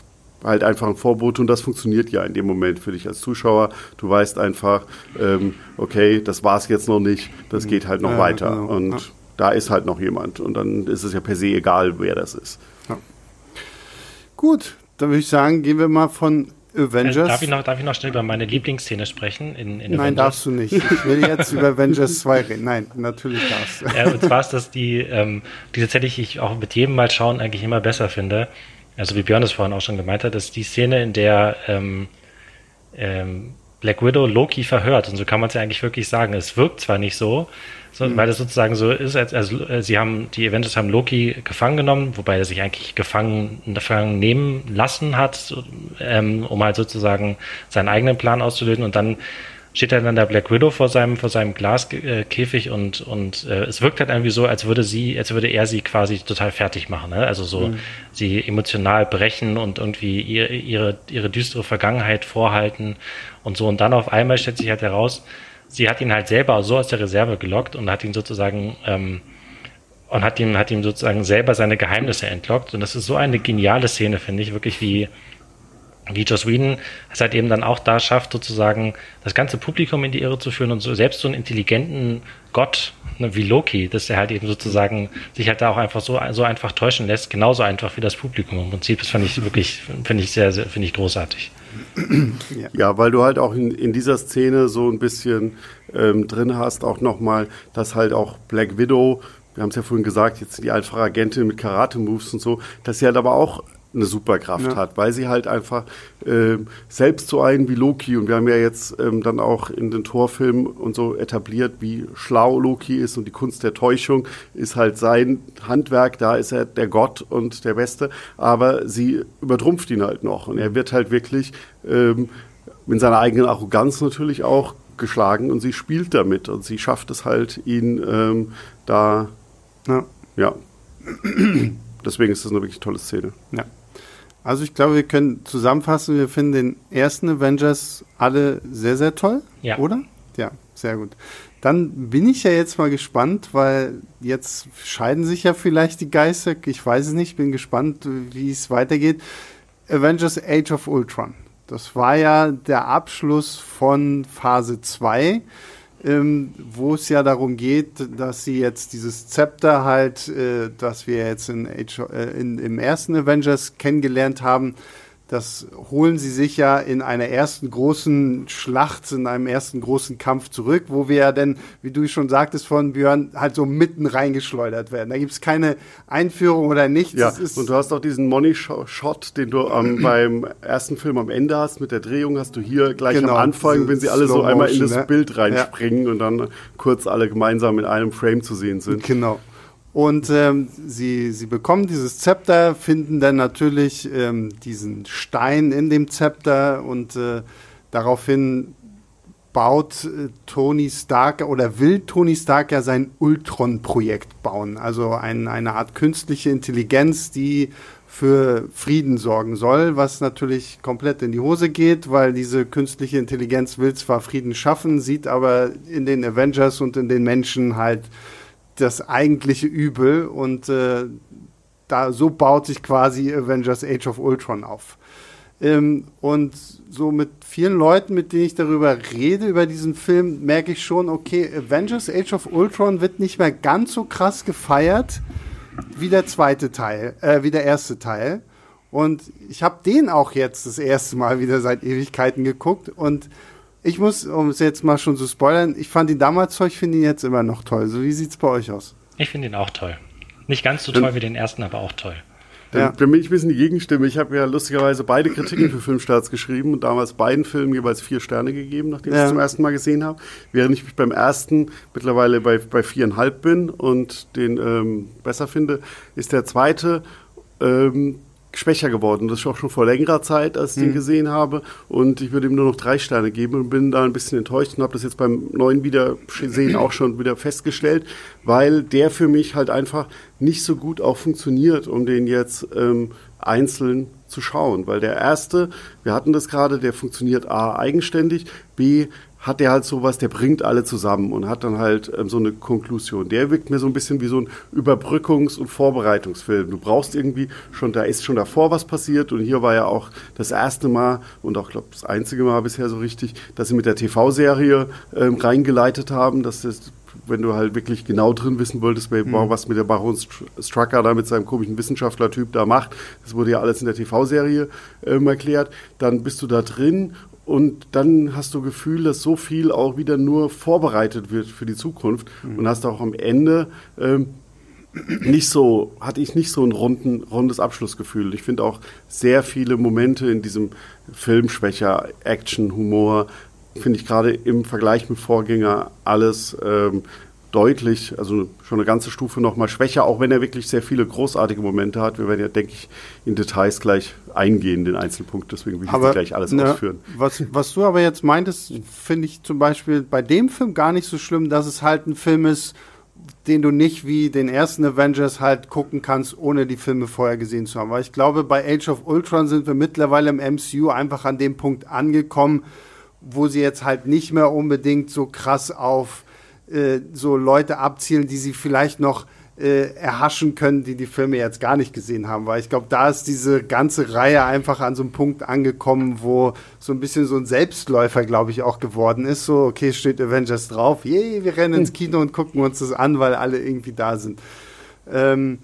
halt einfach ein Vorbote und das funktioniert ja in dem Moment für dich als Zuschauer. Du weißt einfach, ähm, okay, das war es jetzt noch nicht, das mhm. geht halt noch ja, weiter. Genau. Und ja. da ist halt noch jemand. Und dann ist es ja per se egal, wer das ist. Gut, dann würde ich sagen, gehen wir mal von Avengers. Äh, darf, ich noch, darf ich noch schnell über meine Lieblingsszene sprechen? In, in Nein, Avengers? darfst du nicht. Ich will jetzt über Avengers 2 reden. Nein, natürlich darfst du. Ja, und zwar ist das die, ähm, die tatsächlich ich auch mit jedem Mal schauen eigentlich immer besser finde. Also wie Björn es vorhin auch schon gemeint hat, ist die Szene, in der ähm, ähm, Black Widow Loki verhört. Und so kann man es ja eigentlich wirklich sagen. Es wirkt zwar nicht so, so, mhm. weil es sozusagen so ist, als, also äh, sie haben, die Avengers haben Loki gefangen genommen, wobei er sich eigentlich gefangen, gefangen nehmen lassen hat, ähm, um halt sozusagen seinen eigenen Plan auszulösen und dann steht er dann der Black Widow vor seinem, vor seinem Glaskäfig und, und äh, es wirkt halt irgendwie so, als würde sie, als würde er sie quasi total fertig machen. Ne? Also so mhm. sie emotional brechen und irgendwie ihre, ihre, ihre düstere Vergangenheit vorhalten und so. Und dann auf einmal stellt sich halt heraus, sie hat ihn halt selber so aus der Reserve gelockt und hat ihn sozusagen ähm, und hat ihm, hat ihm sozusagen selber seine Geheimnisse entlockt. Und das ist so eine geniale Szene, finde ich, wirklich wie, wie Joss Whedon es halt eben dann auch da schafft, sozusagen das ganze Publikum in die Irre zu führen und so selbst so einen intelligenten Gott ne, wie Loki, dass er halt eben sozusagen sich halt da auch einfach so, so einfach täuschen lässt, genauso einfach wie das Publikum im Prinzip. Das fand ich wirklich, finde ich sehr, sehr finde ich großartig. Ja. weil du halt auch in, in dieser Szene so ein bisschen ähm, drin hast, auch nochmal, dass halt auch Black Widow, wir haben es ja vorhin gesagt, jetzt die einfache Agentin mit Karate-Moves und so, dass sie halt aber auch eine Superkraft ja. hat, weil sie halt einfach äh, selbst so einen wie Loki und wir haben ja jetzt ähm, dann auch in den Torfilmen und so etabliert, wie schlau Loki ist und die Kunst der Täuschung ist halt sein Handwerk, da ist er der Gott und der Beste, aber sie übertrumpft ihn halt noch und er wird halt wirklich ähm, in seiner eigenen Arroganz natürlich auch geschlagen und sie spielt damit und sie schafft es halt, ihn ähm, da, ja. ja. (clears throat) Deswegen ist das eine wirklich tolle Szene. Ja. Also ich glaube, wir können zusammenfassen, wir finden den ersten Avengers alle sehr, sehr toll, ja. oder? Ja, sehr gut. Dann bin ich ja jetzt mal gespannt, weil jetzt scheiden sich ja vielleicht die Geister. Ich weiß es nicht, bin gespannt, wie es weitergeht. Avengers Age of Ultron. Das war ja der Abschluss von Phase 2 ähm, wo es ja darum geht, dass sie jetzt dieses Zepter halt, äh, das wir jetzt in, Age, äh, in, im ersten Avengers kennengelernt haben, das holen sie sich ja in einer ersten großen Schlacht, in einem ersten großen Kampf zurück, wo wir ja dann, wie du schon sagtest von Björn, halt so mitten reingeschleudert werden. Da gibt es keine Einführung oder nichts. Ja, und du hast auch diesen Money-Shot, den du ähm, (clears throat) beim ersten Film am Ende hast, mit der Drehung hast du hier gleich genau, am Anfang, wenn sie alle so einmal in das ne? Bild reinspringen ja. und dann kurz alle gemeinsam in einem Frame zu sehen sind. Genau. Und ähm, sie, sie bekommen dieses Zepter, finden dann natürlich ähm, diesen Stein in dem Zepter und äh, daraufhin baut äh, Tony Stark oder will Tony Stark ja sein Ultron-Projekt bauen. Also ein, eine Art künstliche Intelligenz, die für Frieden sorgen soll, was natürlich komplett in die Hose geht, weil diese künstliche Intelligenz will zwar Frieden schaffen, sieht aber in den Avengers und in den Menschen halt das eigentliche Übel und äh, da so baut sich quasi Avengers Age of Ultron auf. Ähm, und so mit vielen Leuten, mit denen ich darüber rede, über diesen Film, merke ich schon, okay, Avengers Age of Ultron wird nicht mehr ganz so krass gefeiert wie der zweite Teil, äh, wie der erste Teil. Und ich habe den auch jetzt das erste Mal wieder seit Ewigkeiten geguckt und Ich muss, um es jetzt mal schon zu spoilern, ich fand ihn damals toll, ich finde ihn jetzt immer noch toll. So, wie sieht es bei euch aus? Ich finde ihn auch toll. Nicht ganz so toll wie den ersten, aber auch toll. Dann, ja. dann bin ich ein bisschen die Gegenstimme. Ich habe ja lustigerweise beide Kritiken für Filmstarts geschrieben und damals beiden Filmen jeweils vier Sterne gegeben, nachdem ja. ich es zum ersten Mal gesehen habe. Während ich mich beim ersten mittlerweile bei, bei viereinhalb bin und den ähm, besser finde, ist der zweite ähm, schwächer geworden. Das ist auch schon vor längerer Zeit, als ich mhm. den gesehen habe. Und ich würde ihm nur noch drei Sterne geben und bin da ein bisschen enttäuscht und habe das jetzt beim neuen Wiedersehen auch schon wieder festgestellt, weil der für mich halt einfach nicht so gut auch funktioniert, um den jetzt ähm, einzeln zu schauen. Weil der erste, wir hatten das gerade, der funktioniert A eigenständig, B hat der halt sowas, der bringt alle zusammen und hat dann halt ähm, so eine Konklusion. Der wirkt mir so ein bisschen wie so ein Überbrückungs- und Vorbereitungsfilm. Du brauchst irgendwie schon, da ist schon davor was passiert und hier war ja auch das erste Mal und auch, glaube das einzige Mal bisher so richtig, dass sie mit der TV-Serie ähm, reingeleitet haben, dass das wenn du halt wirklich genau drin wissen wolltest, mhm. was mit der Baron Strucker da mit seinem komischen Wissenschaftler-Typ da macht, das wurde ja alles in der TV-Serie ähm, erklärt, dann bist du da drin und dann hast du Gefühl, dass so viel auch wieder nur vorbereitet wird für die Zukunft mhm. und hast auch am Ende ähm, nicht so, hatte ich nicht so ein runden, rundes Abschlussgefühl. Ich finde auch sehr viele Momente in diesem Film schwächer, Action, Humor, finde ich gerade im Vergleich mit Vorgänger alles ähm, deutlich, also schon eine ganze Stufe noch mal schwächer, auch wenn er wirklich sehr viele großartige Momente hat. Wir werden ja, denke ich, in Details gleich eingehen, den Einzelpunkt. Deswegen will ich aber, gleich alles ne, ausführen. Was, was du aber jetzt meintest, finde ich zum Beispiel bei dem Film gar nicht so schlimm, dass es halt ein Film ist, den du nicht wie den ersten Avengers halt gucken kannst, ohne die Filme vorher gesehen zu haben. Weil ich glaube, bei Age of Ultron sind wir mittlerweile im MCU einfach an dem Punkt angekommen, wo sie jetzt halt nicht mehr unbedingt so krass auf äh, so Leute abzielen, die sie vielleicht noch äh, erhaschen können, die die Filme jetzt gar nicht gesehen haben, weil ich glaube, da ist diese ganze Reihe einfach an so einem Punkt angekommen, wo so ein bisschen so ein Selbstläufer, glaube ich, auch geworden ist. So, okay, steht Avengers drauf, yay, wir rennen ins Kino und gucken uns das an, weil alle irgendwie da sind. Ähm,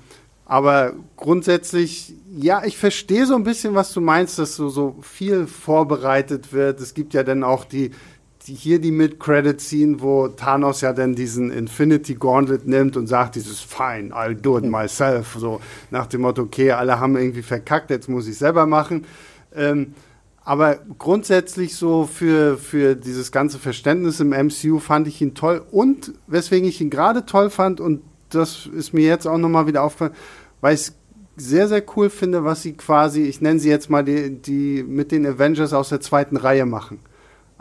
aber grundsätzlich, ja, ich verstehe so ein bisschen, was du meinst, dass so, so viel vorbereitet wird. Es gibt ja dann auch die, die hier die Mid-Credit-Scene, wo Thanos ja dann diesen Infinity Gauntlet nimmt und sagt dieses Fine, I'll do it myself. So nach dem Motto, okay, alle haben irgendwie verkackt, jetzt muss ich selber machen. Ähm, aber grundsätzlich so für, für dieses ganze Verständnis im MCU fand ich ihn toll. Und weswegen ich ihn gerade toll fand, und das ist mir jetzt auch nochmal wieder aufgefallen, weil ich sehr, sehr cool finde, was sie quasi, ich nenne sie jetzt mal die, die mit den Avengers aus der zweiten Reihe machen.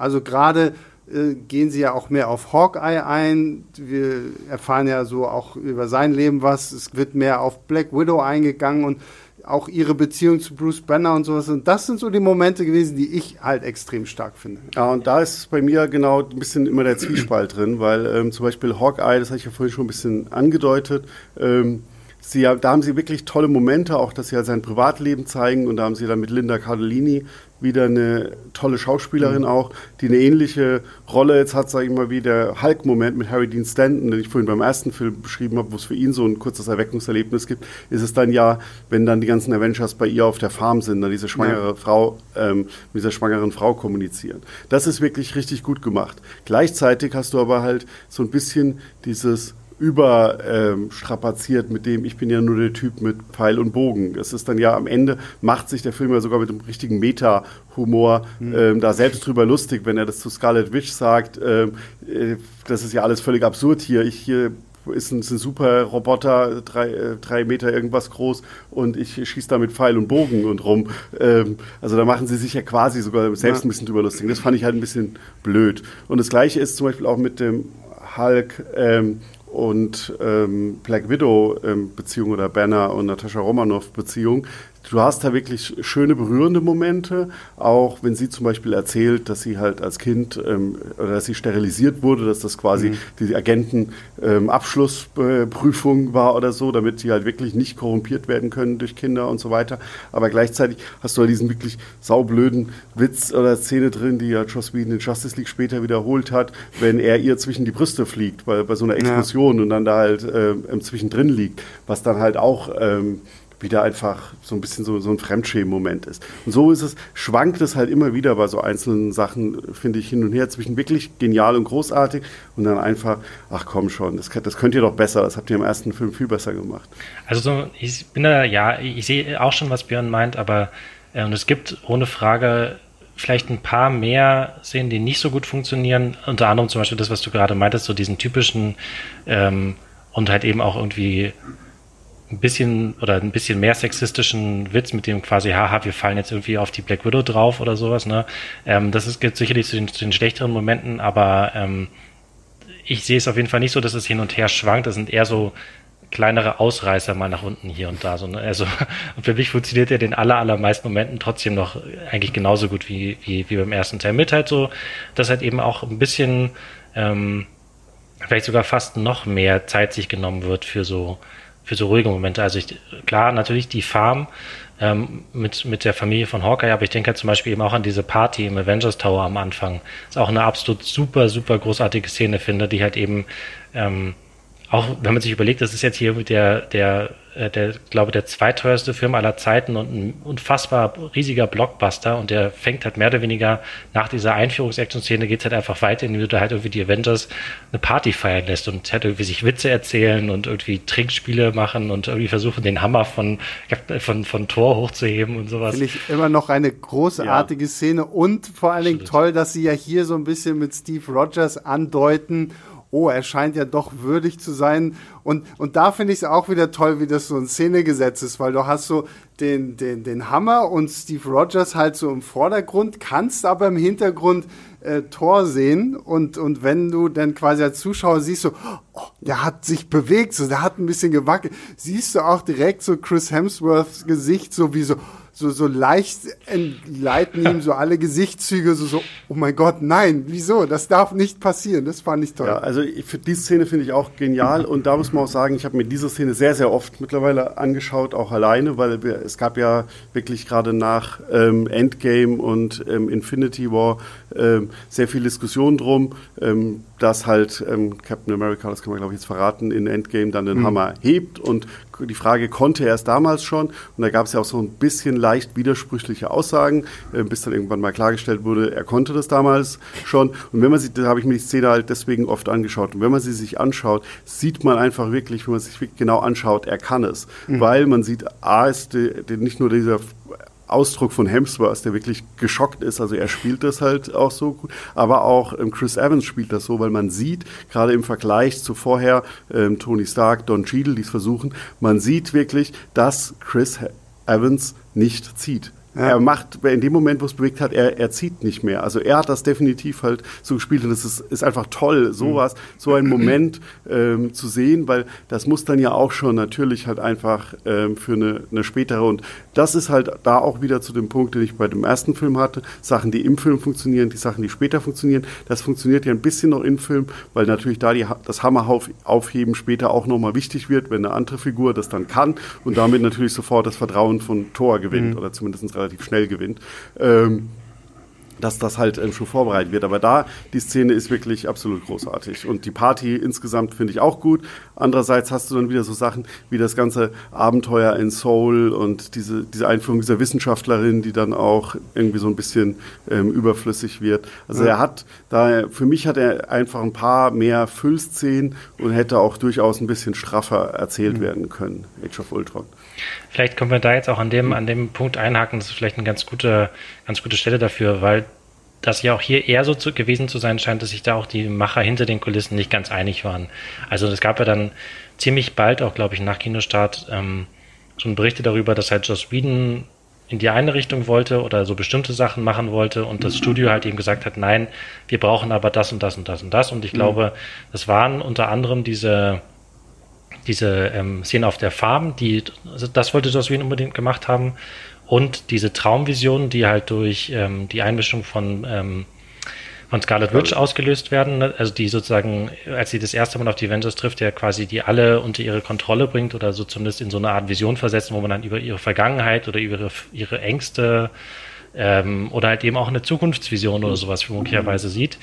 Also gerade äh, gehen sie ja auch mehr auf Hawkeye ein. Wir erfahren ja so auch über sein Leben was. Es wird mehr auf Black Widow eingegangen und auch ihre Beziehung zu Bruce Banner und sowas. Und das sind so die Momente gewesen, die ich halt extrem stark finde. Ja, und da ist bei mir genau ein bisschen immer der Zwiespalt drin, weil ähm, zum Beispiel Hawkeye, das hatte ich ja vorhin schon ein bisschen angedeutet, ähm, Sie, da haben sie wirklich tolle Momente, auch dass sie halt sein Privatleben zeigen. Und da haben sie dann mit Linda Cardellini wieder eine tolle Schauspielerin mhm. auch, die eine ähnliche Rolle jetzt hat, sage ich mal, wie der Hulk-Moment mit Harry Dean Stanton, den ich vorhin beim ersten Film beschrieben habe, wo es für ihn so ein kurzes Erweckungserlebnis gibt, ist es dann ja, wenn dann die ganzen Avengers bei ihr auf der Farm sind, dann diese schwangere ja. Frau, ähm, mit dieser schwangeren Frau kommunizieren. Das ist wirklich richtig gut gemacht. Gleichzeitig hast du aber halt so ein bisschen dieses überstrapaziert ähm, mit dem, ich bin ja nur der Typ mit Pfeil und Bogen. Es ist dann ja am Ende, macht sich der Film ja sogar mit dem richtigen Meta-Humor mhm. ähm, da selbst drüber lustig, wenn er das zu Scarlet Witch sagt, ähm, äh, das ist ja alles völlig absurd hier. Ich hier ist ein, ist ein super Roboter, drei, äh, drei Meter irgendwas groß und ich schieße da mit Pfeil und Bogen und rum. Ähm, also da machen sie sich ja quasi sogar selbst ja. ein bisschen drüber lustig. Das fand ich halt ein bisschen blöd. Und das gleiche ist zum Beispiel auch mit dem Hulk, ähm, und ähm, Black Widow ähm, oder Banner und Natascha Romanoff Beziehung, du hast da wirklich schöne, berührende Momente, auch wenn sie zum Beispiel erzählt, dass sie halt als Kind ähm, oder dass sie sterilisiert wurde, dass das quasi mhm. die Agentenabschlussprüfung ähm, war oder so, damit sie halt wirklich nicht korrumpiert werden können durch Kinder und so weiter. Aber gleichzeitig hast du halt diesen wirklich saublöden Witz oder Szene drin, die ja Joss Whedon in Justice League später wiederholt hat, wenn er ihr zwischen die Brüste fliegt, bei, bei so einer Explosion ja. und dann da halt äh, zwischendrin liegt, was dann halt auch ähm, wieder einfach so ein bisschen so, so ein Fremdschämen-Moment ist. Und so ist es, schwankt es halt immer wieder bei so einzelnen Sachen, finde ich, hin und her zwischen wirklich genial und großartig und dann einfach, ach komm schon, das, das könnt ihr doch besser, das habt ihr im ersten Film viel besser gemacht. Also so, ich bin da, ja, ich sehe auch schon, was Björn meint, aber äh, und es gibt ohne Frage vielleicht ein paar mehr Szenen, die nicht so gut funktionieren. Unter anderem zum Beispiel das, was du gerade meintest, so diesen typischen ähm, und halt eben auch irgendwie ein bisschen oder ein bisschen mehr sexistischen Witz mit dem quasi, haha, wir fallen jetzt irgendwie auf die Black Widow drauf oder sowas, ne? Ähm, das ist, gibt sicherlich zu den, zu den schlechteren Momenten, aber ähm, ich sehe es auf jeden Fall nicht so, dass es hin und her schwankt. Das sind eher so kleinere Ausreißer mal nach unten hier und da. So, ne? Also (laughs) für mich funktioniert er den aller, allermeisten Momenten trotzdem noch eigentlich genauso gut wie, wie, wie beim ersten Teil. Mit halt so, dass halt eben auch ein bisschen, ähm, vielleicht sogar fast noch mehr Zeit sich genommen wird für so für so ruhige Momente. Also ich, klar, natürlich die Farm ähm, mit, mit der Familie von Hawkeye, aber ich denke halt zum Beispiel eben auch an diese Party im Avengers Tower am Anfang. ist auch eine absolut super, super großartige Szene, finde, die halt eben ähm, auch wenn man sich überlegt, das ist jetzt hier der, der äh, der, glaube der zweiteuerste Film aller Zeiten und ein unfassbar riesiger Blockbuster und der fängt halt mehr oder weniger nach dieser Einführungs-Action-Szene geht's halt einfach weiter, indem du da halt irgendwie die Avengers eine Party feiern lässt und halt irgendwie sich Witze erzählen und irgendwie Trinkspiele machen und irgendwie versuchen, den Hammer von, von, von Tor hochzuheben und sowas. Finde ich immer noch eine großartige ja. Szene und vor allen Dingen toll, dass sie ja hier so ein bisschen mit Steve Rogers andeuten oh, er scheint ja doch würdig zu sein. Und, und da finde ich es auch wieder toll, wie das so in Szene gesetzt ist, weil du hast so den, den, den Hammer und Steve Rogers halt so im Vordergrund, kannst aber im Hintergrund äh, Tor sehen und, und wenn du dann quasi als Zuschauer siehst, so, oh, der hat sich bewegt, so, der hat ein bisschen gewackelt, siehst du auch direkt so Chris Hemsworths Gesicht, so wie so, so, so leicht entgleiten ihm so alle Gesichtszüge, so, so, oh mein Gott, nein, wieso? Das darf nicht passieren. Das fand ich toll. Ja, also für die Szene finde ich auch genial und da muss man auch sagen, ich habe mir diese Szene sehr, sehr oft mittlerweile angeschaut, auch alleine, weil wir, es gab ja wirklich gerade nach ähm, Endgame und ähm, Infinity War ähm, sehr viel Diskussion drum, ähm, dass halt ähm, Captain America, das kann man glaube ich jetzt verraten, in Endgame dann den mhm. Hammer hebt und die Frage konnte er es damals schon. Und da gab es ja auch so ein bisschen leicht widersprüchliche Aussagen, äh, bis dann irgendwann mal klargestellt wurde, er konnte das damals schon. Und wenn man sich, da habe ich mir die Szene halt deswegen oft angeschaut. Und wenn man sie sich anschaut, sieht man einfach wirklich, wenn man sich genau anschaut, er kann es, mhm. weil man sieht, A ist die, die, nicht nur dieser Ausdruck von Hemsworth, der wirklich geschockt ist. Also er spielt das halt auch so gut. Aber auch ähm, Chris Evans spielt das so, weil man sieht, gerade im Vergleich zu vorher ähm, Tony Stark, Don Cheadle, die es versuchen, man sieht wirklich, dass Chris Evans nicht zieht. Ja. Er macht, in dem Moment, wo es bewegt hat, er, er zieht nicht mehr. Also er hat das definitiv halt so gespielt und es ist, ist einfach toll, sowas, so einen Moment ähm, zu sehen, weil das muss dann ja auch schon natürlich halt einfach ähm, für eine, eine spätere und das ist halt da auch wieder zu dem Punkt, den ich bei dem ersten Film hatte. Sachen, die im Film funktionieren, die Sachen, die später funktionieren. Das funktioniert ja ein bisschen noch im Film, weil natürlich da die, das Hammeraufheben später auch nochmal wichtig wird, wenn eine andere Figur das dann kann und damit natürlich sofort das Vertrauen von Thor gewinnt mhm. oder zumindest relativ schnell gewinnt. Ähm, dass das halt ähm, schon vorbereitet wird. Aber da, die Szene ist wirklich absolut großartig. Und die Party insgesamt finde ich auch gut. Andererseits hast du dann wieder so Sachen wie das ganze Abenteuer in Seoul und diese, diese Einführung dieser Wissenschaftlerin, die dann auch irgendwie so ein bisschen ähm, überflüssig wird. Also ja. er hat da, für mich hat er einfach ein paar mehr Füllszenen und hätte auch durchaus ein bisschen straffer erzählt mhm. werden können, Age of Ultron. Vielleicht können wir da jetzt auch an dem, an dem Punkt einhaken. Das ist vielleicht eine ganz gute, ganz gute Stelle dafür, weil das ja auch hier eher so zu, gewesen zu sein scheint, dass sich da auch die Macher hinter den Kulissen nicht ganz einig waren. Also es gab ja dann ziemlich bald, auch glaube ich nach Kinostart, ähm, schon Berichte darüber, dass halt Joss Whedon in die eine Richtung wollte oder so bestimmte Sachen machen wollte und das Studio halt eben gesagt hat, nein, wir brauchen aber das und das und das und das. Und ich mhm. glaube, das waren unter anderem diese diese ähm, Szene auf der Farm, die, also das wollte Joss unbedingt gemacht haben. Und diese Traumvisionen, die halt durch ähm, die Einmischung von, ähm, von Scarlet Witch ausgelöst werden, ne? also die sozusagen, als sie das erste Mal auf die Avengers trifft, der quasi die alle unter ihre Kontrolle bringt oder so zumindest in so eine Art Vision versetzen, wo man dann über ihre Vergangenheit oder über ihre, ihre Ängste ähm, oder halt eben auch eine Zukunftsvision oder sowas möglicherweise sieht.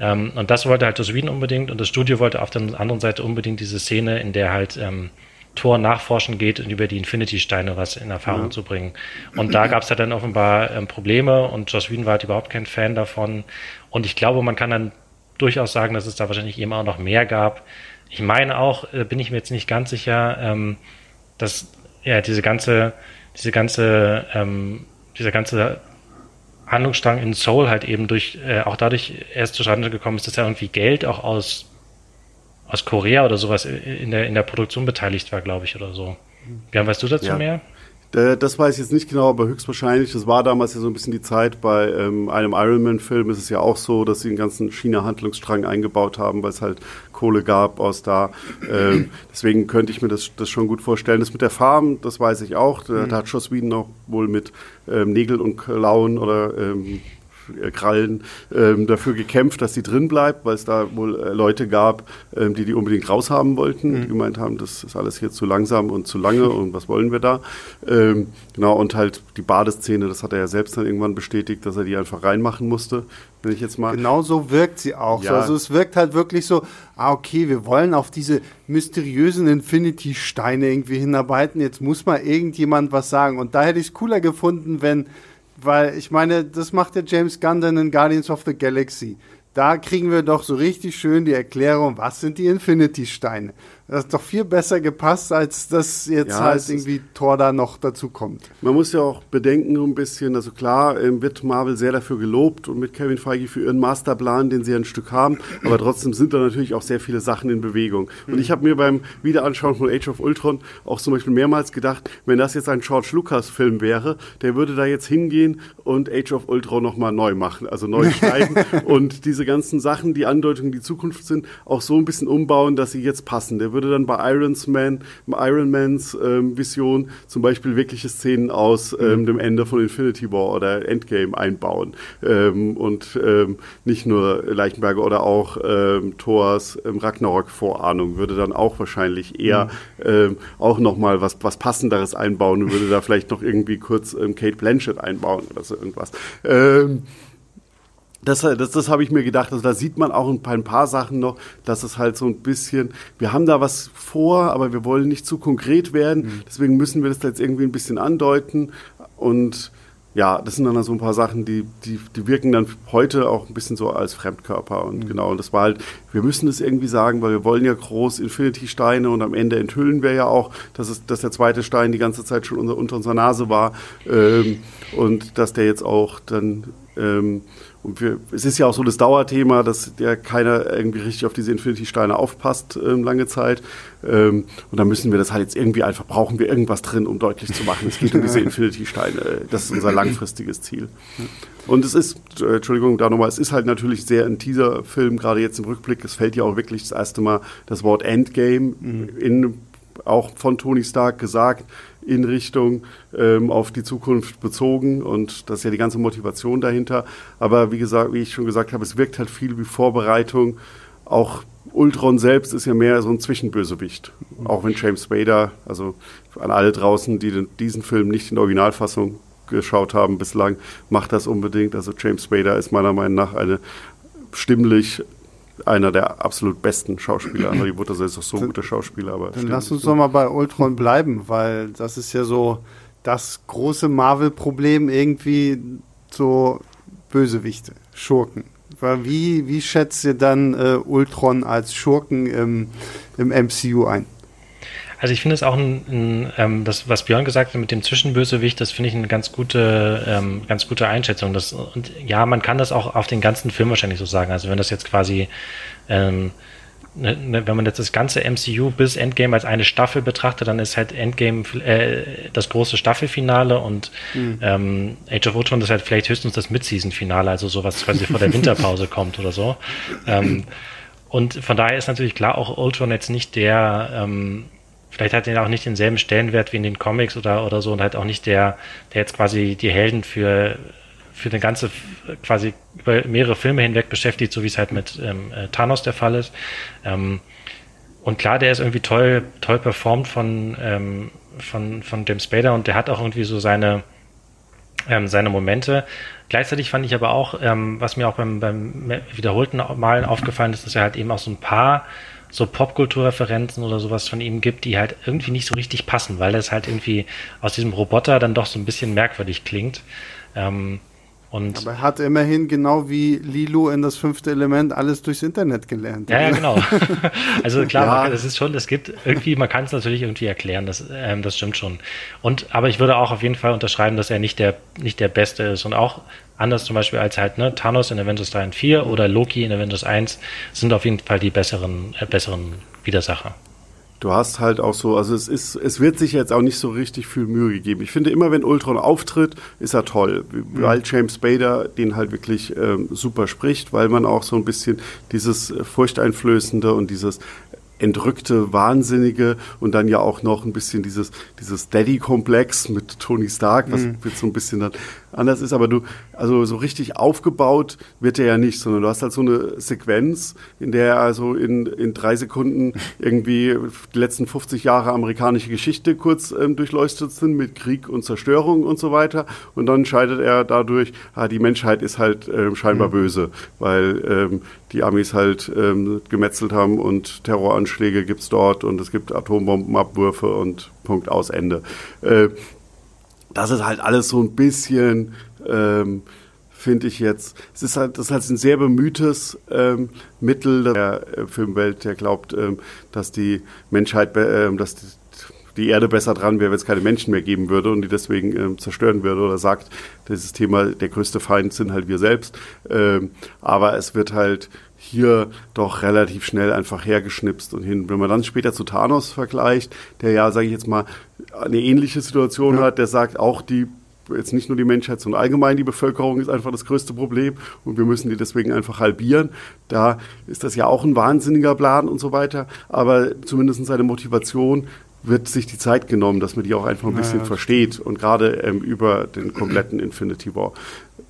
Ähm, und das wollte halt Wien unbedingt und das Studio wollte auf der anderen Seite unbedingt diese Szene, in der halt ähm, Tor nachforschen geht und über die Infinity-Steine was in Erfahrung ja. zu bringen. Und da gab es ja dann offenbar ähm, Probleme und Josh Whedon war halt überhaupt kein Fan davon. Und ich glaube, man kann dann durchaus sagen, dass es da wahrscheinlich eben auch noch mehr gab. Ich meine auch, äh, bin ich mir jetzt nicht ganz sicher, ähm, dass ja diese ganze, diese ganze, ähm, dieser ganze Handlungsstrang in Soul halt eben durch, äh, auch dadurch erst zustande gekommen ist, dass er irgendwie Geld auch aus, aus Korea oder sowas in der, in der Produktion beteiligt war, glaube ich, oder so. Björn, weißt du dazu ja. mehr? Äh, das weiß ich jetzt nicht genau, aber höchstwahrscheinlich, das war damals ja so ein bisschen die Zeit, bei ähm, einem Ironman-Film ist es ja auch so, dass sie einen ganzen China-Handlungsstrang eingebaut haben, weil es halt Kohle gab aus da. Ähm, (clears throat) deswegen könnte ich mir das, das schon gut vorstellen. Das mit der Farm, das weiß ich auch. Da, mhm. da hat Joss Whedon auch wohl mit ähm, Nägel und Klauen oder ähm, äh, Krallen ähm, dafür gekämpft, dass sie drin bleibt, weil es da wohl äh, Leute gab, ähm, die die unbedingt raushaben wollten, mhm. die gemeint haben, das ist alles hier zu langsam und zu lange und was wollen wir da? Ähm, genau, und halt die Badeszene, das hat er ja selbst dann irgendwann bestätigt, dass er die einfach reinmachen musste. Wenn ich jetzt mal genau so wirkt sie auch. Ja. So. Also es wirkt halt wirklich so, ah okay, wir wollen auf diese mysteriösen Infinity-Steine irgendwie hinarbeiten. Jetzt muss mal irgendjemand was sagen. Und da hätte ich es cooler gefunden, wenn weil ich meine, das macht der James Gunn dann in Guardians of the Galaxy. Da kriegen wir doch so richtig schön die Erklärung, was sind die Infinity-Steine. Das hat doch viel besser gepasst, als dass jetzt ja, halt irgendwie Thor da noch dazu kommt. Man muss ja auch bedenken, so ein bisschen, also klar ähm, wird Marvel sehr dafür gelobt und mit Kevin Feige für ihren Masterplan, den sie ein Stück haben, aber trotzdem sind da natürlich auch sehr viele Sachen in Bewegung. Und ich habe mir beim Wiederanschauen von Age of Ultron auch zum Beispiel mehrmals gedacht, wenn das jetzt ein George Lucas-Film wäre, der würde da jetzt hingehen und Age of Ultron nochmal neu machen, also neu schreiben (laughs) und diese ganzen Sachen, die Andeutungen, die Zukunft sind, auch so ein bisschen umbauen, dass sie jetzt passen. Der würde dann bei Irons Man, Iron Mans ähm, Vision zum Beispiel wirkliche Szenen aus ähm, mhm. dem Ende von Infinity War oder Endgame einbauen. Ähm, und ähm, nicht nur Leichenberger oder auch ähm, Thors ähm, Ragnarok-Vorahnung würde dann auch wahrscheinlich eher mhm. ähm, auch nochmal was, was Passenderes einbauen und würde da vielleicht noch irgendwie kurz Kate Blanchett einbauen oder so irgendwas. Ähm, das, das, das habe ich mir gedacht. Also da sieht man auch ein paar, ein paar Sachen noch, dass es halt so ein bisschen, wir haben da was vor, aber wir wollen nicht zu konkret werden. Mhm. Deswegen müssen wir das da jetzt irgendwie ein bisschen andeuten. Und ja, das sind dann so ein paar Sachen, die, die, die wirken dann heute auch ein bisschen so als Fremdkörper. Und mhm. genau, und das war halt, wir müssen es irgendwie sagen, weil wir wollen ja groß Infinity-Steine und am Ende enthüllen wir ja auch, dass, es, dass der zweite Stein die ganze Zeit schon unter, unter unserer Nase war ähm, und dass der jetzt auch dann ähm, und wir, es ist ja auch so das Dauerthema, dass ja keiner irgendwie richtig auf diese Infinity-Steine aufpasst ähm, lange Zeit. Ähm, und da müssen wir das halt jetzt irgendwie einfach, brauchen wir irgendwas drin, um deutlich zu machen, es geht um diese (laughs) Infinity-Steine. Das ist unser (clears throat) langfristiges Ziel. Und es ist, äh, Entschuldigung, da nochmal, es ist halt natürlich sehr ein Teaser-Film, gerade jetzt im Rückblick. Es fällt ja auch wirklich das erste Mal das Wort Endgame mhm. in, auch von Tony Stark gesagt in Richtung ähm, auf die Zukunft bezogen und das ist ja die ganze Motivation dahinter. Aber wie gesagt, wie ich schon gesagt habe, es wirkt halt viel wie Vorbereitung. Auch Ultron selbst ist ja mehr so ein Zwischenbösewicht. Auch wenn James Spader, also an alle draußen, die den, diesen Film nicht in der Originalfassung geschaut haben bislang, macht das unbedingt. Also James Spader ist meiner Meinung nach eine stimmlich einer der absolut besten Schauspieler. Harry Potter ist auch so ein guter Schauspieler. Aber dann lass uns doch mal bei Ultron bleiben, weil das ist ja so das große Marvel-Problem irgendwie so Bösewichte, Schurken. Wie, wie schätzt ihr dann äh, Ultron als Schurken im, im MCU ein? Also ich finde es auch ein, ein ähm, das, was Björn gesagt hat mit dem Zwischenbösewicht, das finde ich eine ganz gute, ähm, ganz gute Einschätzung. Das, und ja, man kann das auch auf den ganzen Film wahrscheinlich so sagen. Also wenn das jetzt quasi, ähm, ne, ne, wenn man jetzt das ganze MCU bis Endgame als eine Staffel betrachtet, dann ist halt Endgame äh, das große Staffelfinale und mhm. ähm, Age of Ultron ist halt vielleicht höchstens das Mid-Season-Finale, also sowas quasi vor der Winterpause (laughs) kommt oder so. Ähm, und von daher ist natürlich klar auch Ultron jetzt nicht der ähm, vielleicht hat er auch nicht denselben Stellenwert wie in den Comics oder, oder so und halt auch nicht der, der jetzt quasi die Helden für, für eine ganze, quasi über mehrere Filme hinweg beschäftigt, so wie es halt mit ähm, äh, Thanos der Fall ist. Ähm, und klar, der ist irgendwie toll, toll performt von, ähm, von, von James Spader und der hat auch irgendwie so seine, ähm, seine Momente. Gleichzeitig fand ich aber auch, ähm, was mir auch beim, beim wiederholten Malen aufgefallen ist, dass er halt eben auch so ein paar so Popkulturreferenzen oder sowas von ihm gibt, die halt irgendwie nicht so richtig passen, weil das halt irgendwie aus diesem Roboter dann doch so ein bisschen merkwürdig klingt. Ähm, und Aber er hat immerhin genau wie Lilo in das fünfte Element alles durchs Internet gelernt. Ja, ja, genau. (laughs) also klar, es ist schon, es gibt irgendwie, man kann es natürlich irgendwie erklären, das, ähm, das stimmt schon. Und aber ich würde auch auf jeden Fall unterschreiben, dass er nicht der nicht der Beste ist und auch anders zum Beispiel als halt ne, Thanos in Avengers 3 und 4 oder Loki in Avengers 1 sind auf jeden Fall die besseren äh, besseren Widersacher du hast halt auch so, also es ist, es wird sich jetzt auch nicht so richtig viel Mühe gegeben. Ich finde immer, wenn Ultron auftritt, ist er toll, mhm. weil James Bader den halt wirklich ähm, super spricht, weil man auch so ein bisschen dieses äh, furchteinflößende und dieses entrückte, wahnsinnige und dann ja auch noch ein bisschen dieses, dieses Daddy-Komplex mit Tony Stark, was mhm. wird so ein bisschen dann anders ist, aber du, also so richtig aufgebaut wird er ja nicht, sondern du hast halt so eine Sequenz, in der er also in, in drei Sekunden irgendwie die letzten 50 Jahre amerikanische Geschichte kurz ähm, durchleuchtet sind mit Krieg und Zerstörung und so weiter. Und dann scheidet er dadurch, ah, die Menschheit ist halt ähm, scheinbar mhm. böse, weil ähm, die Amis halt ähm, gemetzelt haben und Terroranschläge gibt's dort und es gibt Atombombenabwürfe und Punkt aus Ende. Äh, das ist halt alles so ein bisschen, ähm, finde ich jetzt, es ist halt, das ist halt ein sehr bemühtes ähm, Mittel der äh, Filmwelt, der glaubt, ähm, dass die Menschheit, äh, dass die, die Erde besser dran wäre, wenn es keine Menschen mehr geben würde und die deswegen ähm, zerstören würde oder sagt, dieses Thema, der größte Feind sind halt wir selbst. Ähm, aber es wird halt hier doch relativ schnell einfach hergeschnipst und hin. Wenn man dann später zu Thanos vergleicht, der ja, sage ich jetzt mal, eine ähnliche Situation ja. hat, der sagt auch die jetzt nicht nur die Menschheit, sondern allgemein die Bevölkerung ist einfach das größte Problem und wir müssen die deswegen einfach halbieren. Da ist das ja auch ein wahnsinniger Plan und so weiter, aber zumindest seine Motivation wird sich die Zeit genommen, dass man die auch einfach ein bisschen ja, versteht und gerade ähm, über den kompletten Infinity War.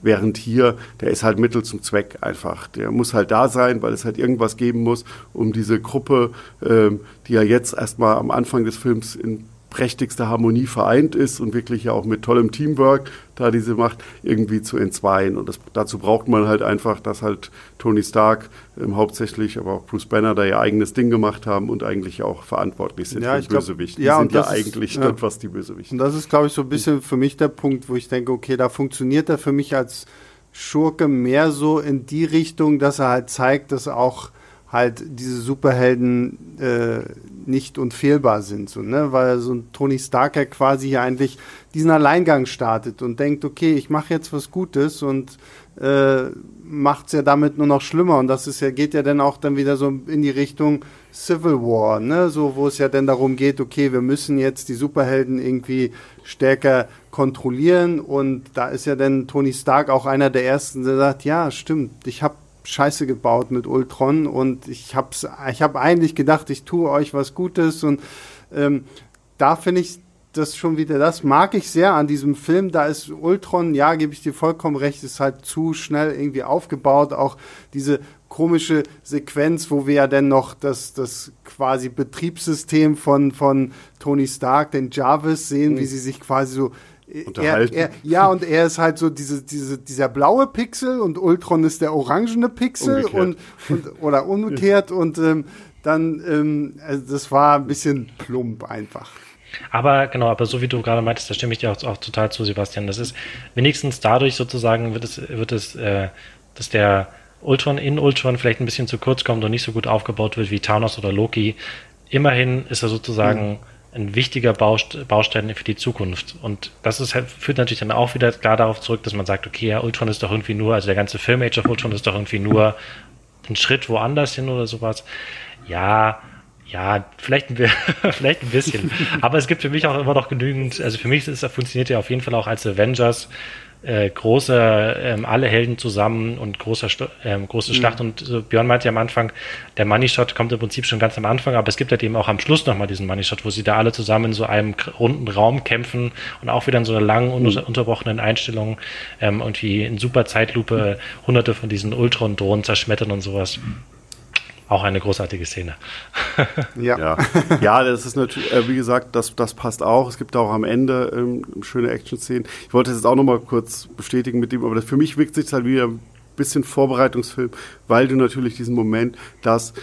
Während hier, der ist halt Mittel zum Zweck einfach. Der muss halt da sein, weil es halt irgendwas geben muss, um diese Gruppe, ähm, die ja jetzt erstmal am Anfang des Films in prächtigster Harmonie vereint ist und wirklich ja auch mit tollem Teamwork da diese Macht irgendwie zu entzweien. Und das, dazu braucht man halt einfach, dass halt Tony Stark ähm, hauptsächlich, aber auch Bruce Banner da ihr eigenes Ding gemacht haben und eigentlich auch verantwortlich sind ja, für Bösewicht. Die ja, sind ja eigentlich ist, ja. was die Bösewicht. Und das ist, glaube ich, so ein bisschen für mich der Punkt, wo ich denke, okay, da funktioniert er für mich als Schurke mehr so in die Richtung, dass er halt zeigt, dass auch halt diese Superhelden äh, nicht unfehlbar sind, so, ne? weil so ein Tony Stark ja quasi hier eigentlich diesen Alleingang startet und denkt, okay, ich mache jetzt was Gutes und äh, macht es ja damit nur noch schlimmer. Und das ist ja geht ja dann auch dann wieder so in die Richtung Civil War, ne, so wo es ja dann darum geht, okay, wir müssen jetzt die Superhelden irgendwie stärker kontrollieren. Und da ist ja dann Tony Stark auch einer der ersten, der sagt, ja, stimmt, ich habe Scheiße gebaut mit Ultron und ich hab's, ich habe eigentlich gedacht, ich tue euch was Gutes und ähm, da finde ich das schon wieder, das mag ich sehr an diesem Film. Da ist Ultron, ja, gebe ich dir vollkommen recht, ist halt zu schnell irgendwie aufgebaut. Auch diese komische Sequenz, wo wir ja dann noch das, das quasi Betriebssystem von, von Tony Stark, den Jarvis, sehen, mhm. wie sie sich quasi so unterhalten. Er, er, ja, und er ist halt so diese, diese, dieser blaue Pixel und Ultron ist der orangene Pixel und, und, oder umgekehrt und ähm, dann, ähm, also das war ein bisschen plump einfach. Aber genau, aber so wie du gerade meintest, da stimme ich dir auch, auch total zu, Sebastian. Das ist wenigstens dadurch sozusagen wird es, wird es, äh, dass der Ultron in Ultron vielleicht ein bisschen zu kurz kommt und nicht so gut aufgebaut wird wie Thanos oder Loki. Immerhin ist er sozusagen mhm ein wichtiger Baustein für die Zukunft. Und das ist halt, führt natürlich dann auch wieder klar darauf zurück, dass man sagt, okay, ja, Ultron ist doch irgendwie nur, also der ganze Film Age of Ultron ist doch irgendwie nur ein Schritt woanders hin oder sowas. Ja, ja, vielleicht ein, (laughs) vielleicht ein bisschen. (laughs) Aber es gibt für mich auch immer noch genügend, also für mich ist, funktioniert ja auf jeden Fall auch als Avengers äh, große, ähm, alle Helden zusammen und großer, ähm, große mhm. Schlacht. Und so Björn meinte ja am Anfang, der Money Shot kommt im Prinzip schon ganz am Anfang, aber es gibt halt eben auch am Schluss nochmal diesen Money Shot, wo sie da alle zusammen in so einem runden Raum kämpfen und auch wieder in so einer langen, mhm. unterbrochenen Einstellung ähm, irgendwie in super Zeitlupe hunderte von diesen Ultron-Drohnen zerschmettern und sowas. Auch eine großartige Szene. (laughs) ja. ja. ja, das ist natürlich, äh, wie gesagt, das, das passt auch. Es gibt auch am Ende ähm, schöne Action-Szenen. Ich wollte es jetzt auch nochmal kurz bestätigen mit dem, aber das, für mich wirkt sich halt wieder ein bisschen Vorbereitungsfilm, weil du natürlich diesen Moment, dass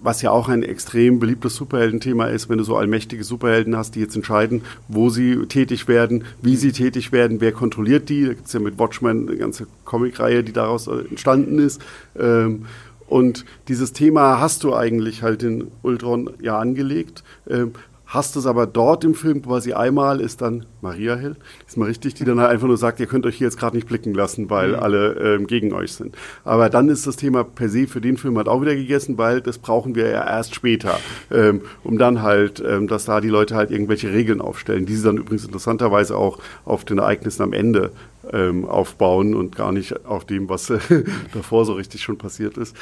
was ja auch ein extrem beliebtes Superheldenthema ist, wenn du so allmächtige Superhelden hast, die jetzt entscheiden, wo sie tätig werden, wie sie tätig werden, wer kontrolliert die. Da gibt es ja mit Watchmen eine ganze Comicreihe, die daraus äh, entstanden ist. Ähm, und dieses Thema hast du eigentlich halt in Ultron ja angelegt. Ähm, hast es aber dort im Film quasi einmal, ist dann Maria Hill, ist mal richtig, die dann halt einfach nur sagt, ihr könnt euch hier jetzt gerade nicht blicken lassen, weil mhm. alle ähm, gegen euch sind. Aber dann ist das Thema per se für den Film halt auch wieder gegessen, weil das brauchen wir ja erst später, ähm, um dann halt, ähm, dass da die Leute halt irgendwelche Regeln aufstellen, die sie dann übrigens interessanterweise auch auf den Ereignissen am Ende ähm, aufbauen und gar nicht auf dem, was (laughs) davor so richtig schon passiert ist.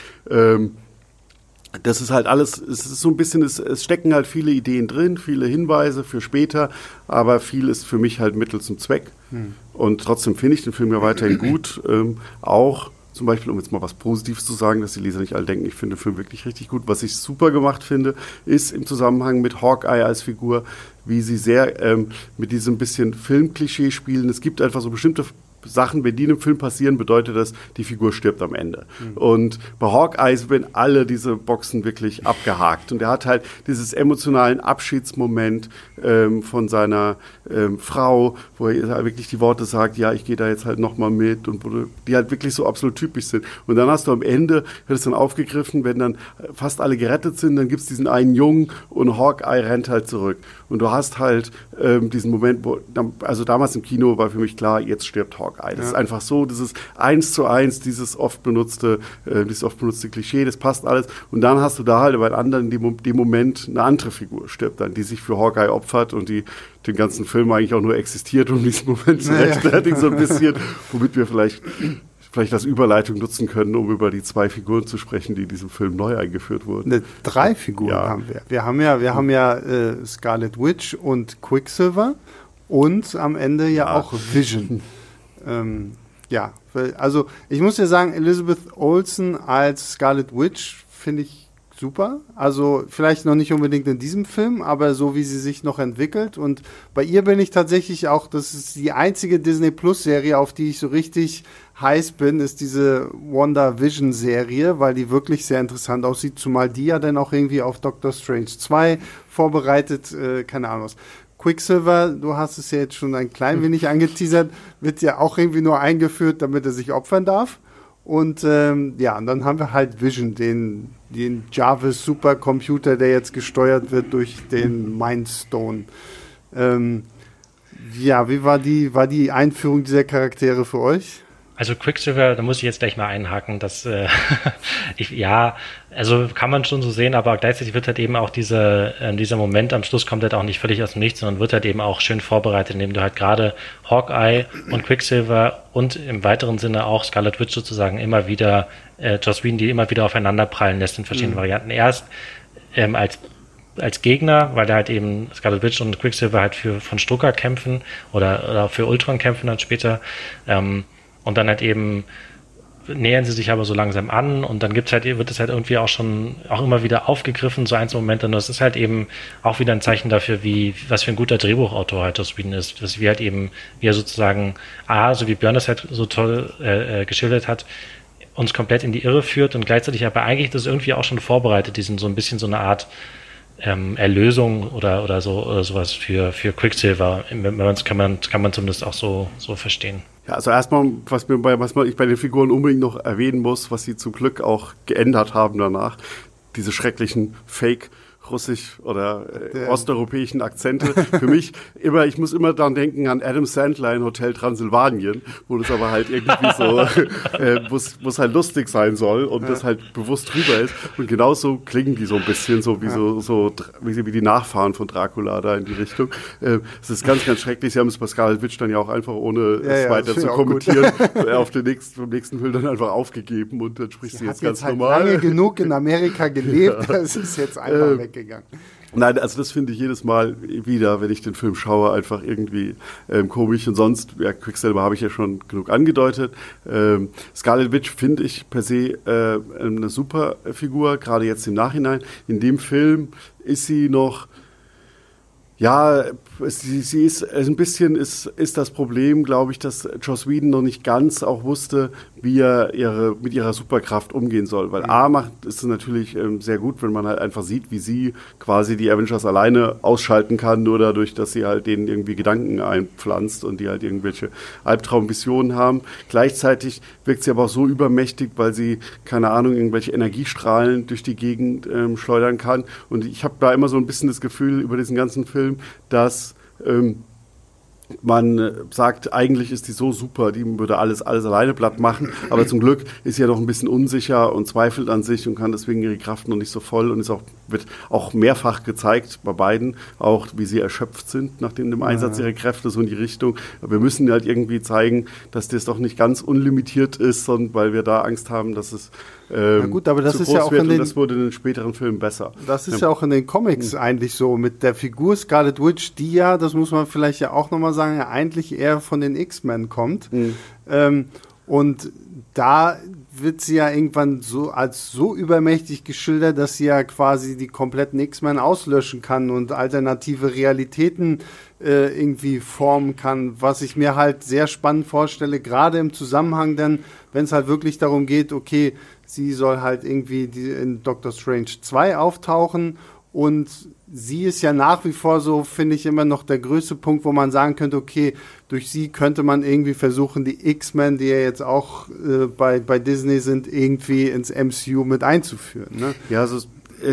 Das ist halt alles, es ist so ein bisschen, es, es, stecken halt viele Ideen drin, viele Hinweise für später, aber viel ist für mich halt Mittel zum Zweck. Hm. Und trotzdem finde ich den Film ja weiterhin (clears throat) gut. Ähm, auch zum Beispiel, um jetzt mal was Positives zu sagen, dass die Leser nicht alle denken, ich finde den Film wirklich richtig gut. Was ich super gemacht finde, ist im Zusammenhang mit Hawkeye als Figur, wie sie sehr ähm, mit diesem bisschen Filmklischee spielen. Es gibt einfach so bestimmte Sachen, wenn die in einem Film passieren, bedeutet das, die Figur stirbt am Ende. Mhm. Und bei Hawkeye werden alle diese Boxen wirklich abgehakt. Und er hat halt dieses emotionalen Abschiedsmoment ähm, von seiner ähm, Frau, wo er wirklich die Worte sagt, ja, ich gehe da jetzt halt nochmal mit und die halt wirklich so absolut typisch sind. Und dann hast du am Ende, wird es dann aufgegriffen, wenn dann fast alle gerettet sind, dann gibt es diesen einen Jungen und Hawkeye rennt halt zurück. Und du hast halt ähm, diesen Moment, wo, also damals im Kino war für mich klar, jetzt stirbt Hawkeye. Das ja. ist einfach so, das ist eins zu eins dieses oft benutzte, äh, dieses oft benutzte Klischee, das passt alles. Und dann hast du da halt bei anderen in dem Moment eine andere Figur stirbt dann, die sich für Hawkeye opfert und die den ganzen Film eigentlich auch nur existiert, um diesen Moment zu rechtfertigen, so ein bisschen, womit wir vielleicht vielleicht als Überleitung nutzen können, um über die zwei Figuren zu sprechen, die in diesem Film neu eingeführt wurden. Ne, drei Figuren ja. haben wir. Wir haben ja, wir haben ja äh, Scarlet Witch und Quicksilver und am Ende ja, ja. auch Vision. Ähm, ja, also ich muss ja sagen, Elizabeth Olsen als Scarlet Witch finde ich super. Also vielleicht noch nicht unbedingt in diesem Film, aber so wie sie sich noch entwickelt. Und bei ihr bin ich tatsächlich auch, das ist die einzige Disney Plus Serie, auf die ich so richtig heiß bin, ist diese Wonder Vision Serie, weil die wirklich sehr interessant aussieht, zumal die ja dann auch irgendwie auf Doctor Strange 2 vorbereitet, äh, keine Ahnung was. Quicksilver, du hast es ja jetzt schon ein klein wenig angeteasert, wird ja auch irgendwie nur eingeführt, damit er sich opfern darf. Und ähm, ja, und dann haben wir halt Vision, den den Jarvis Supercomputer, der jetzt gesteuert wird durch den Mindstone. Ähm, ja, wie war die, war die Einführung dieser Charaktere für euch? Also Quicksilver, da muss ich jetzt gleich mal einhaken, dass äh, (laughs) ich, ja, also kann man schon so sehen, aber gleichzeitig wird halt eben auch diese, äh, dieser Moment am Schluss kommt halt auch nicht völlig aus dem Nichts, sondern wird halt eben auch schön vorbereitet, indem du halt gerade Hawkeye und Quicksilver und im weiteren Sinne auch Scarlet Witch sozusagen immer wieder, äh, Joss Whedon, die immer wieder aufeinander prallen lässt in verschiedenen mhm. Varianten. Erst ähm, als als Gegner, weil da halt eben Scarlet Witch und Quicksilver halt für von Strucker kämpfen oder, oder für Ultron kämpfen dann später. Ähm, und dann halt eben nähern sie sich aber so langsam an und dann gibt's halt, wird es halt irgendwie auch schon auch immer wieder aufgegriffen, so einzelne Momente. Und das ist halt eben auch wieder ein Zeichen dafür, wie, was für ein guter Drehbuchautor halt aus Wien ist. Dass wir halt eben, wie er sozusagen, ah, so wie Björn das halt so toll äh, äh, geschildert hat, uns komplett in die Irre führt und gleichzeitig aber eigentlich das irgendwie auch schon vorbereitet, diesen so ein bisschen so eine Art ähm, Erlösung oder, oder so oder sowas für, für Quicksilver. Wenn man kann man, kann man zumindest auch so, so verstehen. Ja, also erstmal, was, mir bei, was ich bei den Figuren unbedingt noch erwähnen muss, was sie zum Glück auch geändert haben danach, diese schrecklichen Fake- russisch oder äh, osteuropäischen Akzente. Für mich immer, ich muss immer daran denken an Adam Sandler in Hotel Transylvanien, wo das aber halt irgendwie so, (laughs) äh, wo es halt lustig sein soll und ja. das halt bewusst drüber ist. Und genauso klingen die so ein bisschen so wie ja. so, so wie, wie die Nachfahren von Dracula da in die Richtung. Äh, es ist ganz, ganz schrecklich. Sie haben es Pascal Witsch dann ja auch einfach ohne ja, es weiter zu kommentieren, (laughs) auf den nächsten, vom nächsten Film dann einfach aufgegeben und dann spricht sie, sie jetzt ganz jetzt halt normal. lange genug in Amerika gelebt, (laughs) das ist jetzt einfach äh, weg weggegangen. Nein, also das finde ich jedes Mal wieder, wenn ich den Film schaue, einfach irgendwie ähm, komisch. Und sonst, ja, Quicksilver habe ich ja schon genug angedeutet. Ähm, Scarlet Witch finde ich per se äh, eine super Figur, gerade jetzt im Nachhinein. In dem Film ist sie noch Ja, sie, sie ist also ein bisschen ist, ist das Problem, glaube ich, dass Joss Whedon noch nicht ganz auch wusste, wie er ihre, mit ihrer Superkraft umgehen soll. Weil mhm. A macht ist es natürlich ähm, sehr gut, wenn man halt einfach sieht, wie sie quasi die Avengers alleine ausschalten kann, nur dadurch, dass sie halt denen irgendwie Gedanken einpflanzt und die halt irgendwelche Albtraumvisionen haben. Gleichzeitig wirkt sie aber auch so übermächtig, weil sie, keine Ahnung, irgendwelche Energiestrahlen durch die Gegend ähm, schleudern kann. Und ich habe da immer so ein bisschen das Gefühl über diesen ganzen Film, Film, dass ähm, man sagt, eigentlich ist die so super, die würde alles, alles alleine platt machen, aber zum Glück ist sie ja noch ein bisschen unsicher und zweifelt an sich und kann deswegen ihre Kraft noch nicht so voll und ist auch, wird auch mehrfach gezeigt bei beiden, auch wie sie erschöpft sind nach dem Einsatz ihrer Kräfte, so in die Richtung. Aber wir müssen halt irgendwie zeigen, dass das doch nicht ganz unlimitiert ist, sondern weil wir da Angst haben, dass es ähm, Na gut, aber das ist ja auch in den, das wurde in den späteren Filmen besser. Das ist ja, ja auch in den Comics mhm. eigentlich so mit der Figur Scarlet Witch, die ja, das muss man vielleicht ja auch nochmal sagen, ja eigentlich eher von den X-Men kommt. Mhm. Ähm, und da wird sie ja irgendwann so als so übermächtig geschildert, dass sie ja quasi die kompletten X-Men auslöschen kann und alternative Realitäten äh, irgendwie formen kann, was ich mir halt sehr spannend vorstelle, gerade im Zusammenhang denn, wenn es halt wirklich darum geht, okay, Sie soll halt irgendwie in Doctor Strange 2 auftauchen und sie ist ja nach wie vor so, finde ich, immer noch der größte Punkt, wo man sagen könnte, okay, durch sie könnte man irgendwie versuchen, die X-Men, die ja jetzt auch äh, bei, bei Disney sind, irgendwie ins MCU mit einzuführen. Ne? Ja, also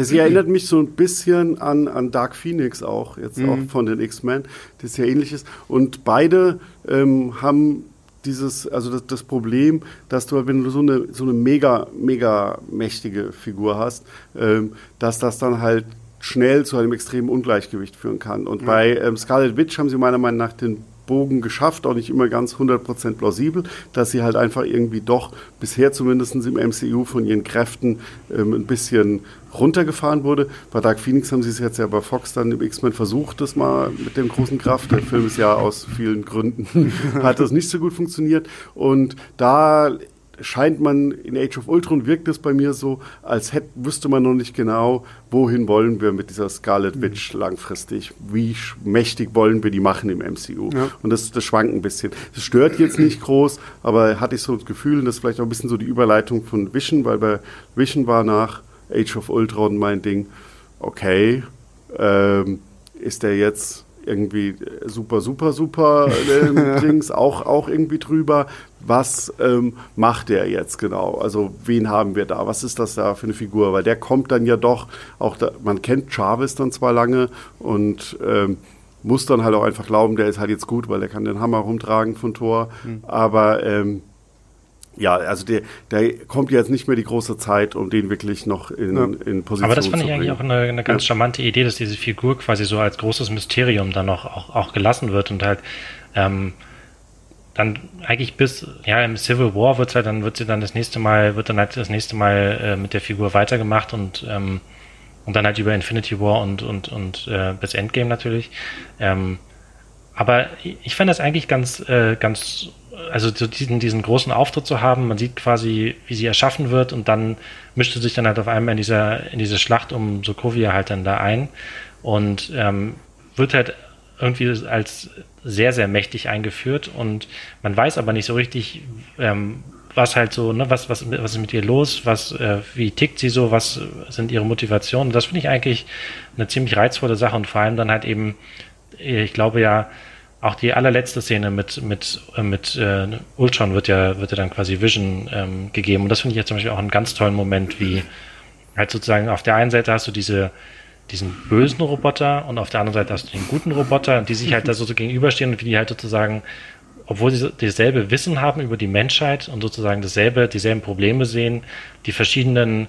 Sie erinnert mich so ein bisschen an, an Dark Phoenix auch, jetzt mhm. auch von den X-Men, das ja ähnlich ist. Und beide ähm, haben dieses, also das, das, Problem, dass du, wenn du so eine, so eine mega, mega mächtige Figur hast, ähm, dass das dann halt schnell zu einem extremen Ungleichgewicht führen kann. Und ja. bei ähm, Scarlet Witch haben sie meiner Meinung nach den Bogen geschafft, auch nicht immer ganz 100% plausibel, dass sie halt einfach irgendwie doch bisher zumindest im MCU von ihren Kräften ähm, ein bisschen runtergefahren wurde. Bei Dark Phoenix haben sie es jetzt ja bei Fox dann im X-Men versucht, das mal mit dem großen Kraft. Der Film ist ja aus vielen Gründen, (laughs) hat das nicht so gut funktioniert. Und da scheint man in Age of Ultron wirkt es bei mir so, als hätte, wüsste man noch nicht genau, wohin wollen wir mit dieser Scarlet Witch mhm. langfristig, wie mächtig wollen wir die machen im MCU. Ja. Und das, das schwankt ein bisschen. Das stört jetzt nicht groß, aber hatte ich so das Gefühl, und das ist vielleicht auch ein bisschen so die Überleitung von Vision, weil bei Vision war nach Age of Ultron mein Ding, okay, ähm, ist der jetzt irgendwie super, super, super (laughs) äh, Dings auch, auch irgendwie drüber. Was ähm, macht der jetzt genau? Also wen haben wir da? Was ist das da für eine Figur? Weil der kommt dann ja doch, auch da, man kennt Chavez dann zwar lange und ähm, muss dann halt auch einfach glauben, der ist halt jetzt gut, weil der kann den Hammer rumtragen von Tor. Mhm. Aber ähm, ja, also der, der kommt jetzt nicht mehr die große Zeit, um den wirklich noch in, ja. in Position zu bringen. Aber das fand ich eigentlich auch eine, eine ganz ja. charmante Idee, dass diese Figur quasi so als großes Mysterium dann noch auch, auch gelassen wird und halt ähm, dann eigentlich bis ja im Civil War wird halt dann wird sie dann das nächste Mal wird dann halt das nächste Mal äh, mit der Figur weitergemacht und ähm, und dann halt über Infinity War und und und äh, bis Endgame natürlich. Ähm, aber ich fand das eigentlich ganz äh, ganz also so diesen, diesen großen Auftritt zu haben, man sieht quasi, wie sie erschaffen wird und dann mischte sich dann halt auf einmal in dieser, in diese Schlacht um Sokovia halt dann da ein und ähm, wird halt irgendwie als sehr, sehr mächtig eingeführt. Und man weiß aber nicht so richtig, ähm, was halt so, ne, was, was, was ist mit ihr los, was, äh, wie tickt sie so, was sind ihre Motivationen. Das finde ich eigentlich eine ziemlich reizvolle Sache und vor allem dann halt eben, ich glaube ja, auch die allerletzte Szene mit mit äh, mit äh, Ultron wird ja wird ja dann quasi Vision ähm, gegeben. Und das finde ich jetzt zum Beispiel auch einen ganz tollen Moment, wie halt sozusagen auf der einen Seite hast du diese diesen bösen Roboter und auf der anderen Seite hast du den guten Roboter, die sich halt da so gegenüberstehen und wie die halt sozusagen, obwohl sie dasselbe Wissen haben über die Menschheit und sozusagen dasselbe, dieselben Probleme sehen, die verschiedenen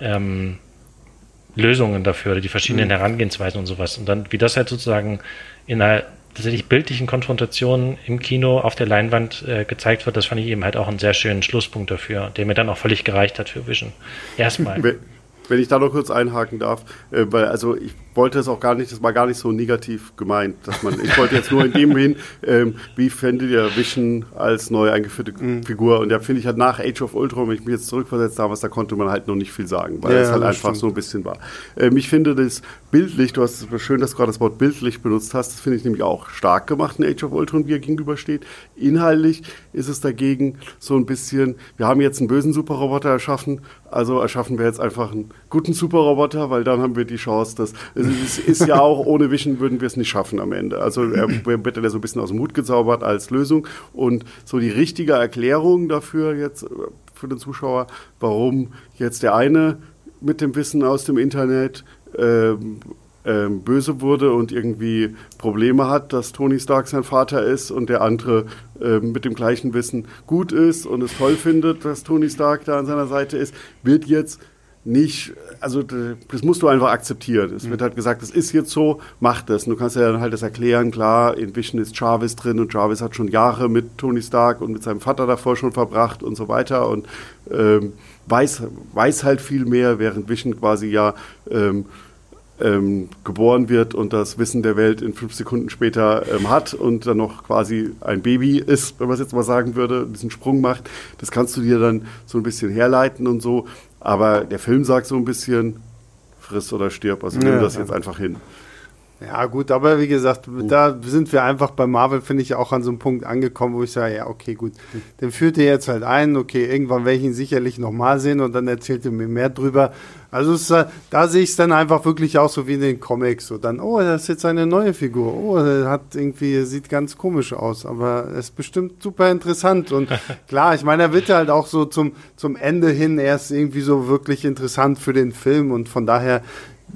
ähm, Lösungen dafür oder die verschiedenen mhm. Herangehensweisen und sowas. Und dann, wie das halt sozusagen in einer tatsächlich bildlichen Konfrontationen im Kino auf der Leinwand äh, gezeigt wird, das fand ich eben halt auch einen sehr schönen Schlusspunkt dafür, der mir dann auch völlig gereicht hat für Vision. Erstmal. Wenn ich da noch kurz einhaken darf, äh, weil also ich wollte es auch gar nicht, das war gar nicht so negativ gemeint, dass man, ich wollte jetzt nur in dem hin, ähm, wie fändet ihr Vision als neu eingeführte mhm. Figur? Und da finde ich halt nach Age of Ultron, wenn ich mich jetzt zurückversetzt damals, da konnte man halt noch nicht viel sagen, weil ja, es halt einfach stimmt. so ein bisschen war. Ähm, ich finde das bildlich, du hast es schön, dass du gerade das Wort bildlich benutzt hast, das finde ich nämlich auch stark gemacht in Age of Ultron, wie er gegenübersteht. Inhaltlich ist es dagegen so ein bisschen, wir haben jetzt einen bösen Superroboter erschaffen, also erschaffen wir jetzt einfach einen guten Superroboter, weil dann haben wir die Chance, dass es ist ja auch ohne Vision würden wir es nicht schaffen am Ende. Also er wird ja so ein bisschen aus dem Hut gezaubert als Lösung und so die richtige Erklärung dafür jetzt für den Zuschauer, warum jetzt der eine mit dem Wissen aus dem Internet ähm, ähm, böse wurde und irgendwie Probleme hat, dass Tony Stark sein Vater ist und der andere ähm, mit dem gleichen Wissen gut ist und es toll findet, dass Tony Stark da an seiner Seite ist, wird jetzt nicht, also das musst du einfach akzeptieren. Es wird mhm. halt gesagt, das ist jetzt so, mach das. Und du kannst ja dann halt das erklären, klar, in Vision ist Jarvis drin und Jarvis hat schon Jahre mit Tony Stark und mit seinem Vater davor schon verbracht und so weiter und ähm, weiß, weiß halt viel mehr, während Vision quasi ja ähm, ähm, geboren wird und das Wissen der Welt in fünf Sekunden später ähm, hat und dann noch quasi ein Baby ist, wenn man es jetzt mal sagen würde, diesen Sprung macht. Das kannst du dir dann so ein bisschen herleiten und so. Aber der Film sagt so ein bisschen, friss oder stirb. Also nimm ja, das jetzt einfach hin. Ja, gut, aber wie gesagt, da sind wir einfach bei Marvel, finde ich, auch an so einem Punkt angekommen, wo ich sage, ja, okay, gut, den führt ihr jetzt halt ein, okay, irgendwann werde ich ihn sicherlich nochmal sehen und dann erzählt ihr mir mehr drüber. Also es, da sehe ich es dann einfach wirklich auch so wie in den Comics, so dann, oh, das ist jetzt eine neue Figur, oh, der hat irgendwie, sieht ganz komisch aus, aber es ist bestimmt super interessant. Und (laughs) klar, ich meine, er wird halt auch so zum, zum Ende hin erst irgendwie so wirklich interessant für den Film. Und von daher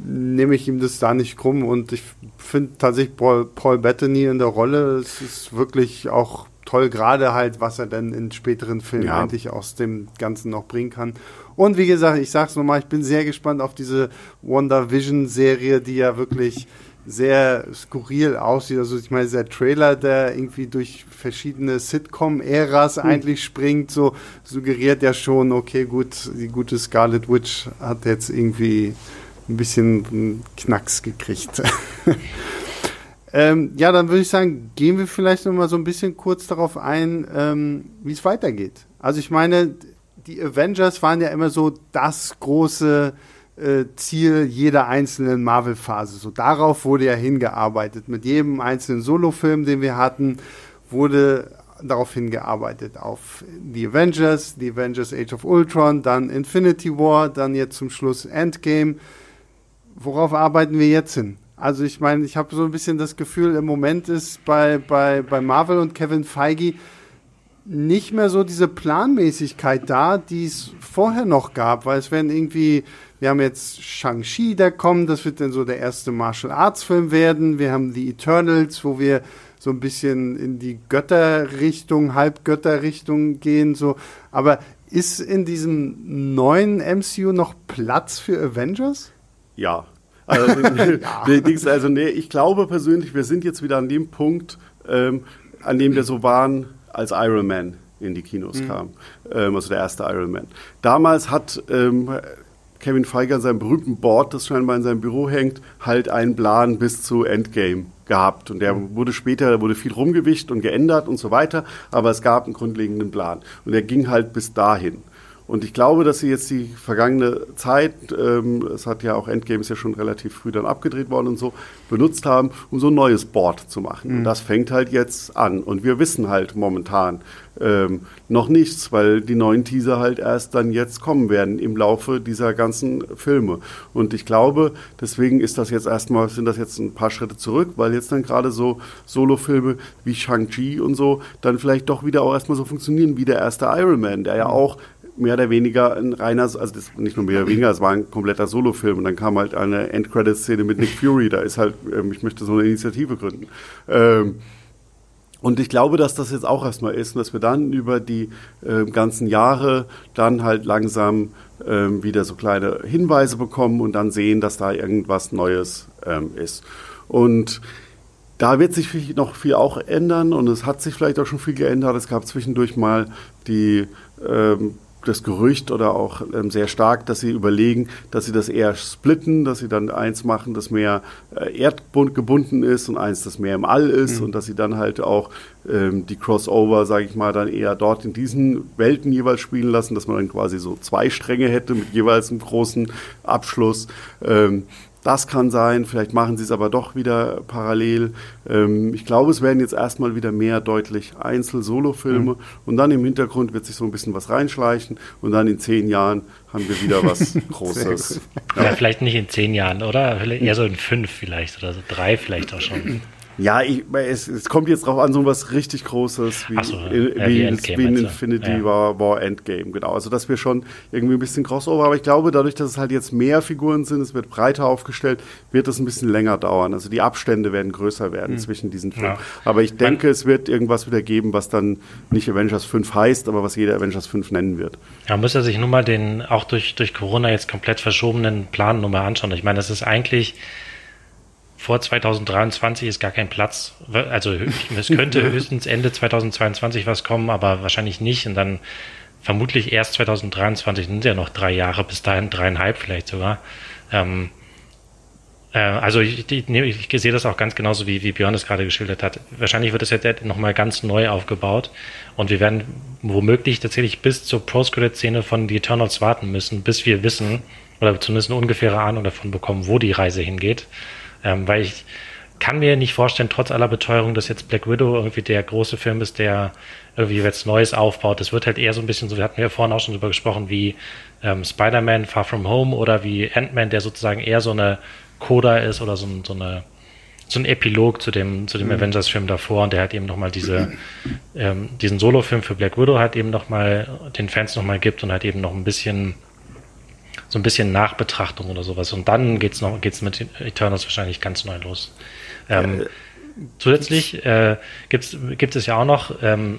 nehme ich ihm das da nicht krumm. Und ich finde tatsächlich Paul, Paul Bettany in der Rolle, es ist wirklich auch toll, gerade halt, was er dann in späteren Filmen ja. eigentlich aus dem Ganzen noch bringen kann. Und wie gesagt, ich sag's nochmal, ich bin sehr gespannt auf diese WandaVision-Serie, die ja wirklich sehr skurril aussieht. Also ich meine, der Trailer, der irgendwie durch verschiedene Sitcom-Äras mhm. eigentlich springt, so suggeriert ja schon, okay, gut, die gute Scarlet Witch hat jetzt irgendwie ein bisschen Knacks gekriegt. (laughs) ähm, ja, dann würde ich sagen, gehen wir vielleicht noch mal so ein bisschen kurz darauf ein, ähm, wie es weitergeht. Also ich meine, die Avengers waren ja immer so das große äh, Ziel jeder einzelnen Marvel-Phase. So darauf wurde ja hingearbeitet. Mit jedem einzelnen Solo-Film, den wir hatten, wurde darauf hingearbeitet. Auf die Avengers, die Avengers Age of Ultron, dann Infinity War, dann jetzt zum Schluss Endgame worauf arbeiten wir jetzt hin? Also ich meine, ich habe so ein bisschen das Gefühl, im Moment ist bei, bei, bei Marvel und Kevin Feige nicht mehr so diese Planmäßigkeit da, die es vorher noch gab, weil es werden irgendwie, wir haben jetzt Shang-Chi, der kommt, das wird dann so der erste Martial Arts Film werden, wir haben die Eternals, wo wir so ein bisschen in die Götterrichtung, Halbgötterrichtung gehen, so, aber ist in diesem neuen MCU noch Platz für Avengers? Ja. Also, (laughs) (laughs) ja. also nee, ich glaube persönlich, wir sind jetzt wieder an dem Punkt, ähm, an dem wir so waren, als Iron Man in die Kinos mhm. kam. Ähm, also der erste Iron Man. Damals hat ähm, Kevin Feige an seinem berühmten Board, das scheinbar in seinem Büro hängt, halt einen Plan bis zu Endgame gehabt. Und der mhm. wurde später, wurde viel rumgewischt und geändert und so weiter, aber es gab einen grundlegenden Plan. Und der ging halt bis dahin. Und ich glaube, dass sie jetzt die vergangene Zeit, ähm, es hat ja auch Endgames ja schon relativ früh dann abgedreht worden und so, benutzt haben, um so ein neues Board zu machen. Mhm. Und das fängt halt jetzt an. Und wir wissen halt momentan ähm, noch nichts, weil die neuen Teaser halt erst dann jetzt kommen werden im Laufe dieser ganzen Filme. Und ich glaube, deswegen ist das jetzt erstmal, sind das jetzt ein paar Schritte zurück, weil jetzt dann gerade so Solo-Filme wie Shang-Chi und so dann vielleicht doch wieder auch erstmal so funktionieren wie der erste Iron Man, der ja mhm. auch mehr oder weniger ein reiner, also das, nicht nur mehr oder weniger, es war ein kompletter Solofilm und dann kam halt eine Endcredit-Szene mit Nick Fury, da ist halt, ähm, ich möchte so eine Initiative gründen. Ähm, und ich glaube, dass das jetzt auch erstmal ist und dass wir dann über die äh, ganzen Jahre dann halt langsam ähm, wieder so kleine Hinweise bekommen und dann sehen, dass da irgendwas Neues ähm, ist. Und da wird sich noch viel auch ändern und es hat sich vielleicht auch schon viel geändert. Es gab zwischendurch mal die ähm, das Gerücht oder auch ähm, sehr stark, dass sie überlegen, dass sie das eher splitten, dass sie dann eins machen, das mehr äh, erdgebunden ist und eins, das mehr im All ist mhm. und dass sie dann halt auch ähm, die Crossover, sage ich mal, dann eher dort in diesen Welten jeweils spielen lassen, dass man dann quasi so zwei Stränge hätte mit jeweils einem großen Abschluss. Ähm, das kann sein, vielleicht machen sie es aber doch wieder parallel. Ähm, ich glaube, es werden jetzt erstmal wieder mehr deutlich Einzel-Solo-Filme mhm. und dann im Hintergrund wird sich so ein bisschen was reinschleichen und dann in zehn Jahren haben wir wieder was (laughs) Großes. ja. ja. vielleicht nicht in zehn Jahren, oder? Eher so in fünf vielleicht oder so drei vielleicht auch schon. Ja, ich, es, es, kommt jetzt drauf an, so was richtig Großes wie, so, ja, wie, wie, Endgame, wie in Infinity ja. War, War Endgame, genau. Also dass wir schon irgendwie ein bisschen Crossover, aber ich glaube, dadurch, dass es halt jetzt mehr Figuren sind, es wird breiter aufgestellt, wird es ein bisschen länger dauern. Also die Abstände werden größer werden hm. zwischen diesen Filmen. Ja. Aber ich denke, Man, es wird irgendwas wieder geben, was dann nicht Avengers 5 heißt, aber was jeder Avengers 5 nennen wird. Ja, muss er sich nun mal den auch durch, durch Corona jetzt komplett verschobenen Plan nur mal anschauen. Ich meine, das ist eigentlich vor 2023 ist gar kein Platz. Also es könnte (laughs) höchstens Ende 2022 was kommen, aber wahrscheinlich nicht. Und dann vermutlich erst 2023 sind ja noch drei Jahre, bis dahin dreieinhalb vielleicht sogar. Ähm, äh, also ich, ich, ich, sehe das auch ganz genauso, wie, wie Björn es gerade geschildert hat. Wahrscheinlich wird es jetzt nochmal ganz neu aufgebaut und wir werden womöglich tatsächlich bis zur Post-Credit-Szene von The Eternals warten müssen, bis wir wissen oder zumindest eine ungefähre Ahnung davon bekommen, wo die Reise hingeht. Ähm, weil ich kann mir nicht vorstellen, trotz aller Beteuerung, dass jetzt Black Widow irgendwie der große Film ist, der irgendwie jetzt Neues aufbaut. Das wird halt eher so ein bisschen so, wir hatten ja vorhin auch schon drüber gesprochen, wie ähm, Spider-Man Far From Home oder wie Ant-Man, der sozusagen eher so eine Coda ist oder so, so eine so ein Epilog zu dem, zu dem mhm. Avengers-Film davor und der hat eben nochmal diese, ähm, diesen Solo-Film für Black Widow halt eben nochmal den Fans nochmal gibt und halt eben noch ein bisschen so ein bisschen Nachbetrachtung oder sowas. Und dann geht's noch, geht's mit Eternals wahrscheinlich ganz neu los. Ähm, zusätzlich äh, gibt's, gibt es ja auch noch, ähm,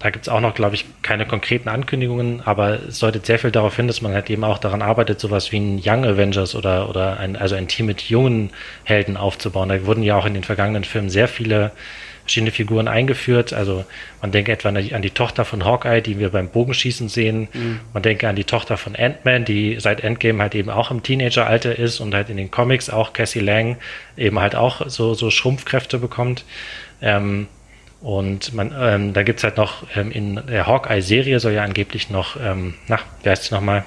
da gibt es auch noch, glaube ich, keine konkreten Ankündigungen, aber es deutet sehr viel darauf hin, dass man halt eben auch daran arbeitet, sowas wie ein Young Avengers oder, oder ein, also ein Team mit jungen Helden aufzubauen. Da wurden ja auch in den vergangenen Filmen sehr viele verschiedene Figuren eingeführt. Also man denke etwa an die, an die Tochter von Hawkeye, die wir beim Bogenschießen sehen. Mhm. Man denke an die Tochter von Ant-Man, die seit Endgame halt eben auch im Teenageralter ist und halt in den Comics auch Cassie Lang eben halt auch so, so Schrumpfkräfte bekommt. Ähm, und man, ähm, da gibt's halt noch ähm, in der Hawkeye-Serie soll ja angeblich noch, ähm, na, wie heißt sie nochmal?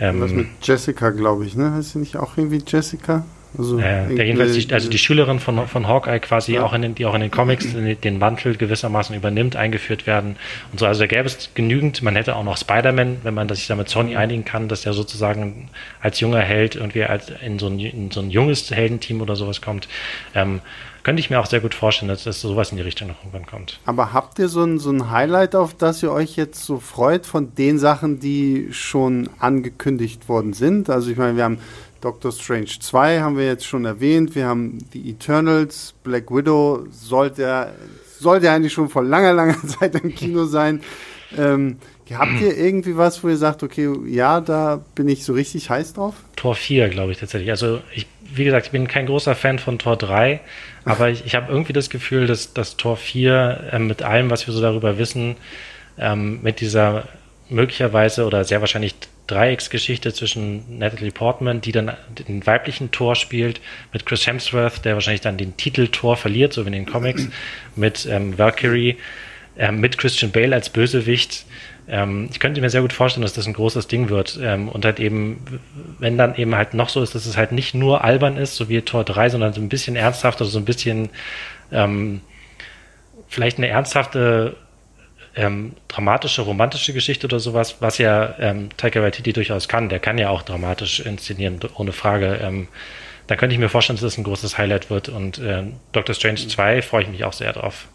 Ähm, Was mit Jessica, glaube ich, ne? Heißt sie nicht auch irgendwie Jessica? Also, äh, der jedenfalls die, also die Schülerin von, von Hawkeye quasi ja. auch in den, die auch in den Comics (clears throat) den Mantel gewissermaßen übernimmt, eingeführt werden und so. Also da gäbe es genügend. Man hätte auch noch Spider-Man, wenn man sich da mit Sony einigen kann, dass der sozusagen als junger Held irgendwie als in so ein, in so ein junges Heldenteam oder sowas kommt. Ähm, könnte ich mir auch sehr gut vorstellen, dass, dass sowas in die Richtung noch irgendwann kommt. Aber habt ihr so ein, so ein Highlight, auf das ihr euch jetzt so freut von den Sachen, die schon angekündigt worden sind? Also ich meine, wir haben Doctor Strange 2 haben wir jetzt schon erwähnt. Wir haben die Eternals. Black Widow sollte, sollte eigentlich schon vor langer, langer (laughs) Zeit im Kino sein. Ähm, habt ihr irgendwie was, wo ihr sagt, okay, ja, da bin ich so richtig heiß drauf? Tor 4, glaube ich tatsächlich. Also, ich, wie gesagt, ich bin kein großer Fan von Tor 3, aber ich, ich habe irgendwie das Gefühl, dass, dass Tor 4 äh, mit allem, was wir so darüber wissen, ähm, mit dieser möglicherweise oder sehr wahrscheinlich Dreiecksgeschichte zwischen Natalie Portman, die dann den weiblichen Tor spielt, mit Chris Hemsworth, der wahrscheinlich dann den Titel Tor verliert, so wie in den Comics, (clears throat) mit ähm, Valkyrie, ähm, mit Christian Bale als Bösewicht. Ähm, ich könnte mir sehr gut vorstellen, dass das ein großes Ding wird. Ähm, und halt eben, wenn dann eben halt noch so ist, dass es halt nicht nur albern ist, so wie Tor 3, sondern so ein bisschen ernsthaft oder so ein bisschen ähm, vielleicht eine ernsthafte ähm, dramatische, romantische Geschichte oder sowas, was ja ähm, Taika Waititi durchaus kann. Der kann ja auch dramatisch inszenieren, ohne Frage. Ähm, da könnte ich mir vorstellen, dass das ein großes Highlight wird. Und äh, Doctor Strange 2 freue ich mich auch sehr drauf.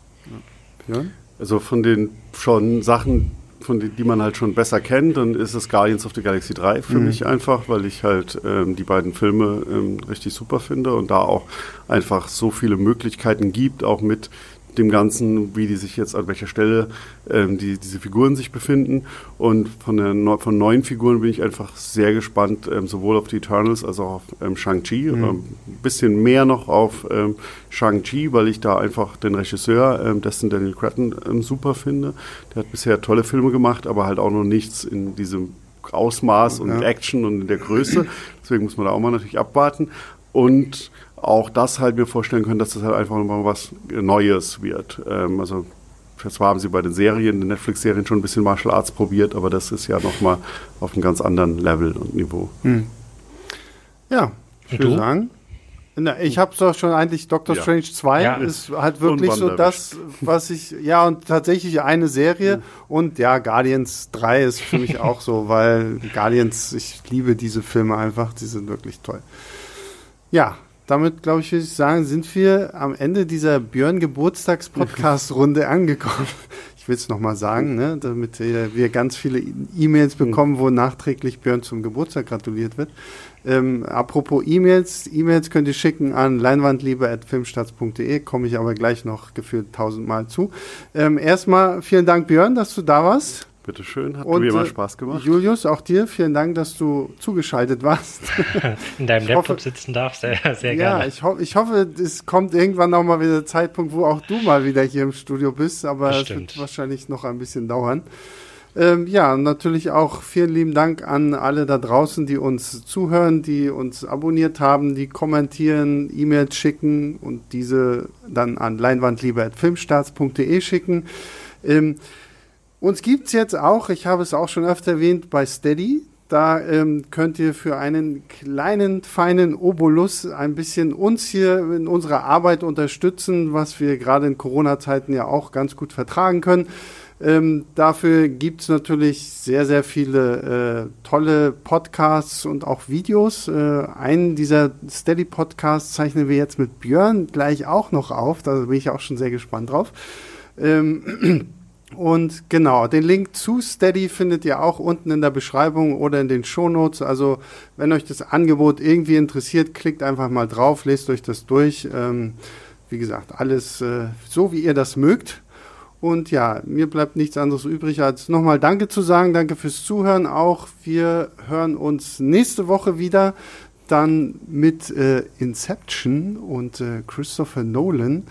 Ja. Also von den schon Sachen, von denen, die man halt schon besser kennt, dann ist es Guardians of the Galaxy 3 für mhm. mich einfach, weil ich halt ähm, die beiden Filme ähm, richtig super finde und da auch einfach so viele Möglichkeiten gibt, auch mit dem Ganzen, wie die sich jetzt an welcher Stelle ähm, die, diese Figuren sich befinden. Und von, der, von neuen Figuren bin ich einfach sehr gespannt, ähm, sowohl auf die Eternals als auch auf ähm, Shang-Chi. Mhm. Ähm, ein bisschen mehr noch auf ähm, Shang-Chi, weil ich da einfach den Regisseur, ähm, Destin Daniel Cretton, ähm, super finde. Der hat bisher tolle Filme gemacht, aber halt auch noch nichts in diesem Ausmaß und ja. Action und in der Größe. Deswegen muss man da auch mal natürlich abwarten. Und auch das halt mir vorstellen können, dass das halt einfach mal was Neues wird. Ähm, also zwar haben sie bei den Serien, den Netflix-Serien schon ein bisschen Martial Arts probiert, aber das ist ja nochmal auf einem ganz anderen Level und Niveau. Hm. Ja, ich würde sagen. Na, ich habe es doch schon eigentlich, Doctor ja. Strange 2 ja. ist halt wirklich so das, was ich, ja, und tatsächlich eine Serie. Mhm. Und ja, Guardians 3 ist für mich auch so, weil Guardians, ich liebe diese Filme einfach, die sind wirklich toll. Ja, damit, glaube ich, würde ich sagen, sind wir am Ende dieser Björn Geburtstags-Podcast-Runde (laughs) angekommen. Ich will es nochmal sagen, ne, damit wir ganz viele E-Mails bekommen, wo nachträglich Björn zum Geburtstag gratuliert wird. Ähm, apropos E-Mails, E-Mails könnt ihr schicken an leinwandliebe.filmstarts.de, komme ich aber gleich noch gefühlt tausendmal zu. Ähm, erstmal vielen Dank, Björn, dass du da warst. Bitteschön, hat und, mir immer äh, Spaß gemacht. Julius, auch dir vielen Dank, dass du zugeschaltet warst. (laughs) In deinem ich Laptop hoffe, sitzen darfst, sehr, sehr gerne. Ja, ich, ho ich hoffe, es kommt irgendwann noch mal wieder der Zeitpunkt, wo auch du mal wieder hier im Studio bist, aber es wird wahrscheinlich noch ein bisschen dauern. Ähm, ja, natürlich auch vielen lieben Dank an alle da draußen, die uns zuhören, die uns abonniert haben, die kommentieren, E-Mails schicken und diese dann an leinwandliebe.filmstarts.de schicken. Ähm, uns gibt es jetzt auch, ich habe es auch schon öfter erwähnt, bei Steady. Da ähm, könnt ihr für einen kleinen, feinen Obolus ein bisschen uns hier in unserer Arbeit unterstützen, was wir gerade in Corona-Zeiten ja auch ganz gut vertragen können. Ähm, dafür gibt es natürlich sehr, sehr viele äh, tolle Podcasts und auch Videos. Äh, einen dieser Steady-Podcasts zeichnen wir jetzt mit Björn gleich auch noch auf. Da bin ich auch schon sehr gespannt drauf. Ähm, (clears throat) Und genau, den Link zu Steady findet ihr auch unten in der Beschreibung oder in den Shownotes. Also wenn euch das Angebot irgendwie interessiert, klickt einfach mal drauf, lest euch das durch. Ähm, wie gesagt, alles äh, so, wie ihr das mögt. Und ja, mir bleibt nichts anderes übrig, als nochmal Danke zu sagen. Danke fürs Zuhören auch. Wir hören uns nächste Woche wieder. Dann mit äh, Inception und äh, Christopher Nolan.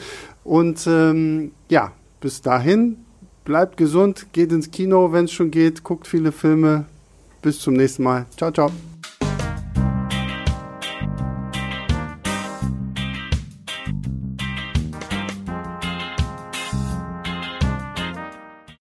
Und ähm, ja, bis dahin Bleibt gesund, geht ins Kino, wenn es schon geht, guckt viele Filme. Bis zum nächsten Mal. Ciao, ciao.